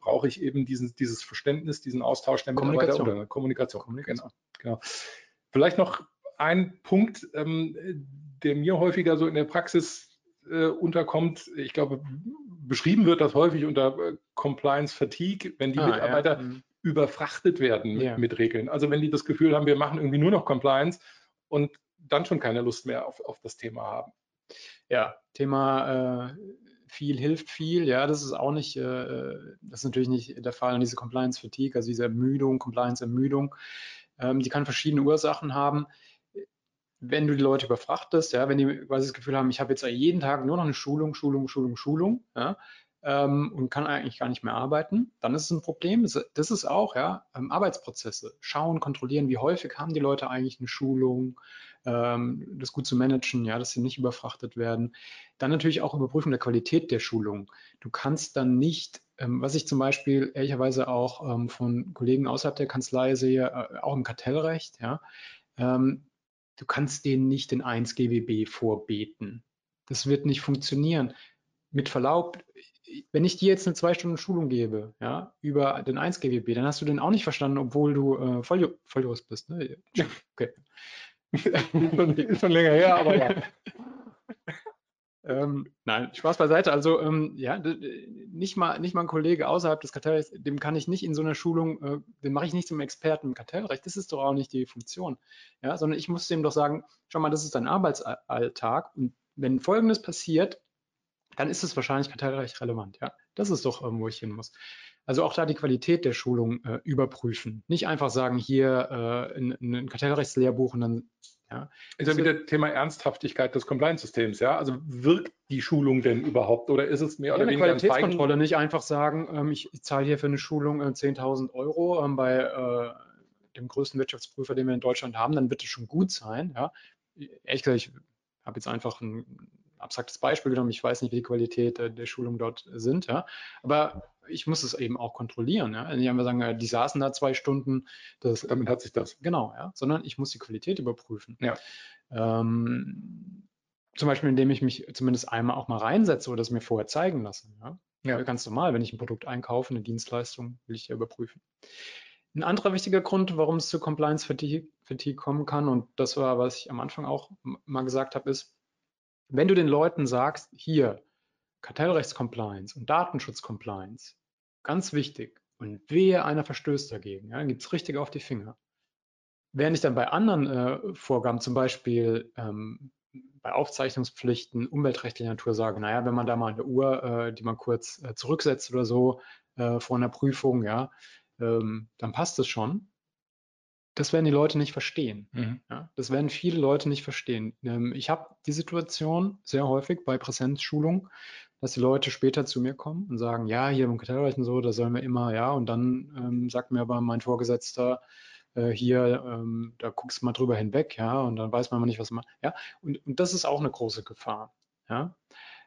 brauche ich eben diesen, dieses Verständnis, diesen Austausch der Mitarbeiter Kommunikation. oder Kommunikation. Kommunikation. Genau, genau. Vielleicht noch ein Punkt, ähm, der mir häufiger so in der Praxis äh, unterkommt. Ich glaube, beschrieben wird das häufig unter äh, Compliance Fatigue, wenn die ah, Mitarbeiter ja. Mhm. Überfrachtet werden mit, ja. mit, Regeln. Also wenn die das Gefühl haben, wir machen irgendwie nur noch Compliance und dann schon keine Lust mehr auf, auf das Thema haben. Ja, Thema äh, viel hilft viel. Ja, das ist auch nicht, äh, das ist natürlich nicht der Fall. Und diese Compliance Fatigue, also diese Ermüdung, Compliance Ermüdung, ähm, die kann verschiedene Ursachen haben wenn du die Leute überfrachtest, ja, wenn die quasi das Gefühl haben, ich habe jetzt jeden Tag nur noch eine Schulung, Schulung, Schulung, Schulung, ja, ähm, und kann eigentlich gar nicht mehr arbeiten, dann ist es ein Problem. Das ist auch ja, ähm, Arbeitsprozesse. Schauen, kontrollieren, wie häufig haben die Leute eigentlich eine Schulung, ähm, das gut zu managen, ja, dass sie nicht überfrachtet werden. Dann natürlich auch Überprüfung der Qualität der Schulung. Du kannst dann nicht, ähm, was ich zum Beispiel ehrlicherweise auch ähm, von Kollegen außerhalb der Kanzlei sehe, äh, auch im Kartellrecht, ja, ähm, du kannst denen nicht den 1 GWB vorbeten. Das wird nicht funktionieren. Mit Verlaub, wenn ich dir jetzt eine zwei Stunden Schulung gebe, ja, über den 1 GWB, dann hast du den auch nicht verstanden, obwohl du äh, Volljur Volljurist bist. Ne? Okay. ist schon länger her, aber ja. Ähm, nein, Spaß beiseite. Also ähm, ja, nicht mal, nicht mal ein Kollege außerhalb des Kartellrechts, dem kann ich nicht in so einer Schulung, äh, den mache ich nicht zum Experten im Kartellrecht. Das ist doch auch nicht die Funktion. Ja, sondern ich muss dem doch sagen, schau mal, das ist dein Arbeitsalltag und wenn Folgendes passiert, dann ist es wahrscheinlich kartellrecht relevant. Ja, das ist doch, ähm, wo ich hin muss. Also auch da die Qualität der Schulung äh, überprüfen. Nicht einfach sagen, hier äh, ein, ein Kartellrechtslehrbuch und dann ja. Ist ja wieder Thema Ernsthaftigkeit des Compliance-Systems, ja? Also wirkt die Schulung denn überhaupt oder ist es mehr ja, oder weniger eine Qualitätskontrolle? Nicht einfach sagen, ähm, ich, ich, zahle hier für eine Schulung äh, 10.000 Euro ähm, bei äh, dem größten Wirtschaftsprüfer, den wir in Deutschland haben, dann wird es schon gut sein. Ja? Ehrlich gesagt, ich habe jetzt einfach ein abstraktes Beispiel genommen. Ich weiß nicht, wie die Qualität äh, der Schulung dort sind. Ja? Aber ich muss es eben auch kontrollieren. Ja? Nicht einfach sagen, die saßen da zwei Stunden. Das, Damit hat sich das. Genau, ja. Sondern ich muss die Qualität überprüfen. Ja. Ähm, zum Beispiel, indem ich mich zumindest einmal auch mal reinsetze oder es mir vorher zeigen lasse. Ja? ja. Ganz normal, wenn ich ein Produkt einkaufe, eine Dienstleistung, will ich ja überprüfen. Ein anderer wichtiger Grund, warum es zu Compliance Fatigue, Fatigue kommen kann, und das war, was ich am Anfang auch mal gesagt habe, ist, wenn du den Leuten sagst, hier, Kartellrechtscompliance und Datenschutzcompliance, ganz wichtig, und wehe, einer verstößt dagegen, ja, dann gibt es richtig auf die Finger. Während ich dann bei anderen äh, Vorgaben, zum Beispiel ähm, bei Aufzeichnungspflichten umweltrechtlicher Natur sage, naja, wenn man da mal eine Uhr, äh, die man kurz äh, zurücksetzt oder so äh, vor einer Prüfung, ja, ähm, dann passt es schon das werden die Leute nicht verstehen. Mhm. Ja, das werden viele Leute nicht verstehen. Ähm, ich habe die Situation sehr häufig bei Präsenzschulungen, dass die Leute später zu mir kommen und sagen, ja, hier im Kartellrecht und so, da sollen wir immer, ja, und dann ähm, sagt mir aber mein Vorgesetzter, äh, hier, ähm, da guckst du mal drüber hinweg, ja, und dann weiß man mal nicht, was man, ja, und, und das ist auch eine große Gefahr, ja.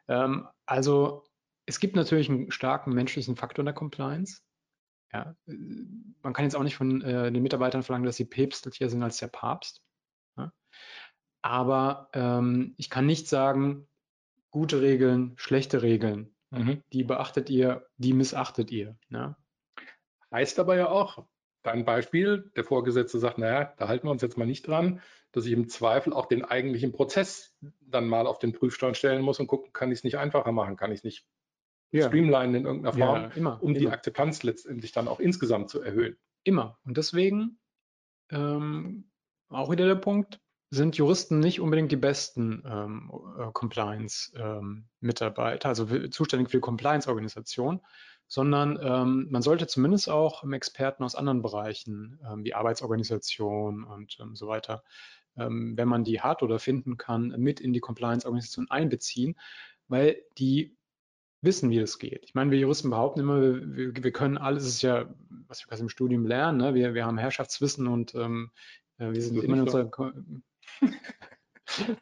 Ähm, also es gibt natürlich einen starken menschlichen Faktor in der Compliance. Ja, äh, man kann jetzt auch nicht von äh, den Mitarbeitern verlangen, dass sie päpstlicher sind als der Papst. Ja? Aber ähm, ich kann nicht sagen, gute Regeln, schlechte Regeln, mhm. die beachtet ihr, die missachtet ihr. Ja? Heißt aber ja auch, dein Beispiel, der Vorgesetzte sagt, naja, da halten wir uns jetzt mal nicht dran, dass ich im Zweifel auch den eigentlichen Prozess dann mal auf den Prüfstand stellen muss und gucken, kann ich es nicht einfacher machen, kann ich es nicht ja. streamlinen in irgendeiner Form, ja, immer, um immer. die Akzeptanz letztendlich dann auch insgesamt zu erhöhen. Immer. Und deswegen ähm, auch wieder der Punkt, sind Juristen nicht unbedingt die besten ähm, äh, Compliance-Mitarbeiter, ähm, also zuständig für die Compliance-Organisation, sondern ähm, man sollte zumindest auch Experten aus anderen Bereichen, ähm, wie Arbeitsorganisation und ähm, so weiter, ähm, wenn man die hat oder finden kann, mit in die Compliance-Organisation einbeziehen, weil die wissen, wie das geht. Ich meine, wir Juristen behaupten immer, wir, wir können alles, es ist ja, was wir quasi im Studium lernen, ne? wir, wir haben Herrschaftswissen und ähm, äh, wir sind immer in unserer...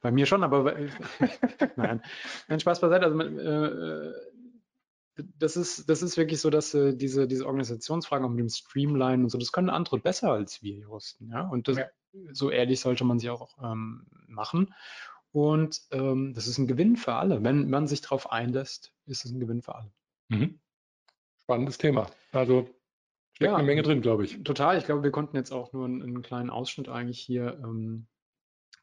bei mir schon, aber nein. Nein, Spaß beiseite. Also, äh, das ist, das ist wirklich so, dass äh, diese, diese Organisationsfragen auch mit dem Streamline und so, das können andere besser als wir Juristen, ja. Und das, ja. so ehrlich sollte man sich auch ähm, machen. Und ähm, das ist ein Gewinn für alle. Wenn man sich darauf einlässt, ist es ein Gewinn für alle. Mhm. Spannendes Thema. Also steckt ja, eine Menge drin, glaube ich. Total. Ich glaube, wir konnten jetzt auch nur einen, einen kleinen Ausschnitt eigentlich hier ähm,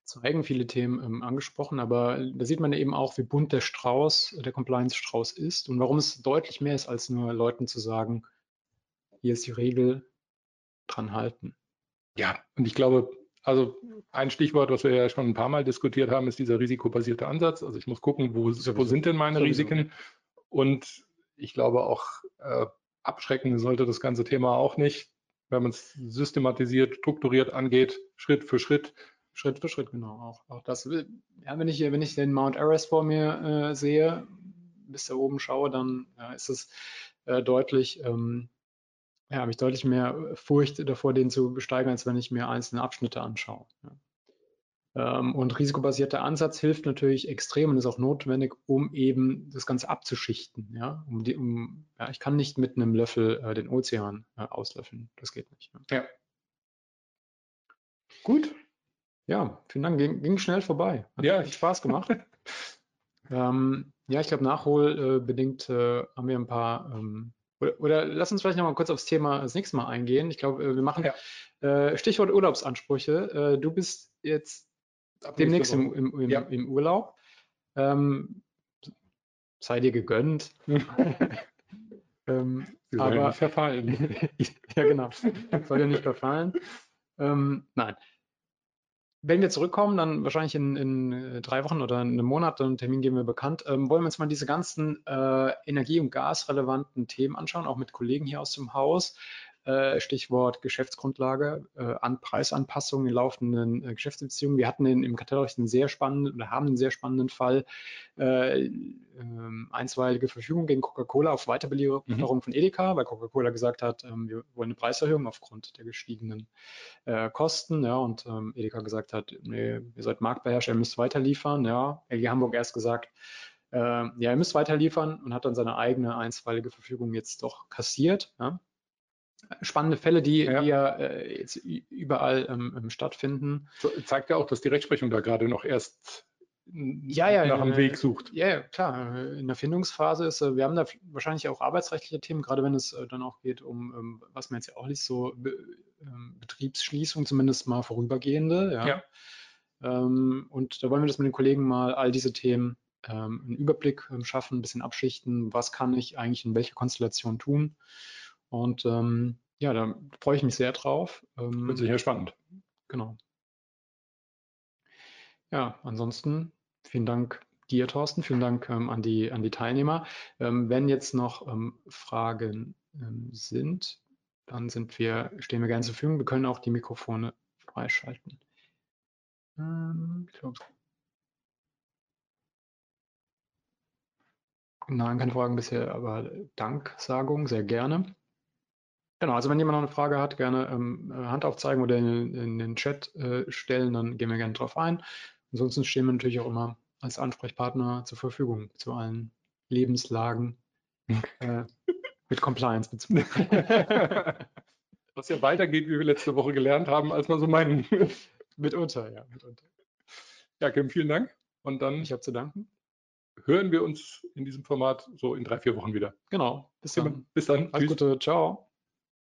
zeigen, viele Themen ähm, angesprochen, aber da sieht man eben auch, wie bunt der Strauß, der Compliance-Strauß ist und warum es deutlich mehr ist, als nur Leuten zu sagen, hier ist die Regel, dran halten. Ja, und ich glaube, also ein Stichwort, was wir ja schon ein paar Mal diskutiert haben, ist dieser risikobasierte Ansatz. Also ich muss gucken, wo, wo sind denn meine Risiken? Und ich glaube auch, äh, abschrecken sollte das ganze Thema auch nicht, wenn man es systematisiert, strukturiert angeht, Schritt für Schritt. Schritt für Schritt, genau. Auch, auch das, ja, wenn ich, wenn ich den Mount Everest vor mir äh, sehe, bis da oben schaue, dann ja, ist es äh, deutlich, ähm, ja, habe ich deutlich mehr Furcht davor, den zu besteigen, als wenn ich mir einzelne Abschnitte anschaue. Ja. Ähm, und risikobasierter Ansatz hilft natürlich extrem und ist auch notwendig, um eben das Ganze abzuschichten. Ja, um die, um, ja ich kann nicht mit einem Löffel äh, den Ozean äh, auslöffeln. Das geht nicht. Ja. ja. Gut. Ja, vielen Dank. Ging, ging schnell vorbei. Hat ja, echt Spaß gemacht. ähm, ja, ich glaube, nachholbedingt äh, haben wir ein paar. Ähm, oder, oder, lass uns vielleicht noch mal kurz aufs Thema das nächste Mal eingehen. Ich glaube, äh, wir machen ja. Äh, Stichwort Urlaubsansprüche. Äh, du bist jetzt demnächst im, im, im, ja. im Urlaub. Ähm, sei dir gegönnt. ähm, aber verfallen. ja, genau. Soll ja nicht verfallen. Ähm, nein. Wenn wir zurückkommen, dann wahrscheinlich in, in äh, drei Wochen oder in einem Monat, dann Termin geben wir bekannt, ähm, wollen wir uns mal diese ganzen äh, energie- und gasrelevanten Themen anschauen, auch mit Kollegen hier aus dem Haus. Äh, Stichwort Geschäftsgrundlage, äh, an Preisanpassungen in laufenden äh, Geschäftsbeziehungen. Wir hatten in, im Kartellrecht einen sehr spannenden oder haben einen sehr spannenden Fall, äh, ähm, einstweilige Verfügung gegen Coca-Cola auf Weiterbelieferung mhm. von Edeka, weil Coca-Cola gesagt hat, ähm, wir wollen eine Preiserhöhung aufgrund der gestiegenen Kosten. Ja, und ähm, Edeka gesagt hat, nee, ihr seid Marktbeherrscher, ihr müsst weiterliefern. Ja, LG Hamburg erst gesagt, ja, ihr müsst weiterliefern und hat dann seine eigene einstweilige Verfügung jetzt doch kassiert. Ja spannende Fälle, die ja, ja äh, jetzt überall ähm, ähm, stattfinden. So, zeigt ja auch, dass die Rechtsprechung da gerade noch erst ja, ja, nach einem Weg sucht. Ja, ja, klar. In der Findungsphase ist, äh, wir haben da wahrscheinlich auch arbeitsrechtliche Themen, gerade wenn es äh, dann auch geht um, ähm, was man jetzt ja auch liest, so Be ähm, Betriebsschließung, zumindest mal vorübergehende. Ja. ja. Und da wollen wir das mit den Kollegen mal all diese Themen einen Überblick schaffen, ein bisschen abschichten, was kann ich eigentlich in welcher Konstellation tun. Und ähm, ja, da freue ich mich sehr drauf. Ähm, Wird sicher spannend. Genau. Ja, ansonsten vielen Dank dir, Thorsten. Vielen Dank ähm, an, die, an die Teilnehmer. Ähm, wenn jetzt noch ähm, Fragen ähm, sind, dann sind wir, stehen wir gerne zur Verfügung. Wir können auch die Mikrofone freischalten. Ähm, ich glaube, Nein, keine Fragen bisher, aber Danksagung sehr gerne. Genau, also wenn jemand noch eine Frage hat, gerne ähm, äh, Hand aufzeigen oder in, in den Chat äh, stellen, dann gehen wir gerne drauf ein. Ansonsten stehen wir natürlich auch immer als Ansprechpartner zur Verfügung zu allen Lebenslagen äh, mit Compliance-Bezug. Was ja weitergeht, wie wir letzte Woche gelernt haben, als wir so meinen. mitunter, ja, mitunter. Ja, Kim, vielen Dank. Und dann. Ich habe zu danken. Hören wir uns in diesem Format so in drei, vier Wochen wieder. Genau. Bis dann. Bis dann. Alles Tschüss. Gute. Ciao.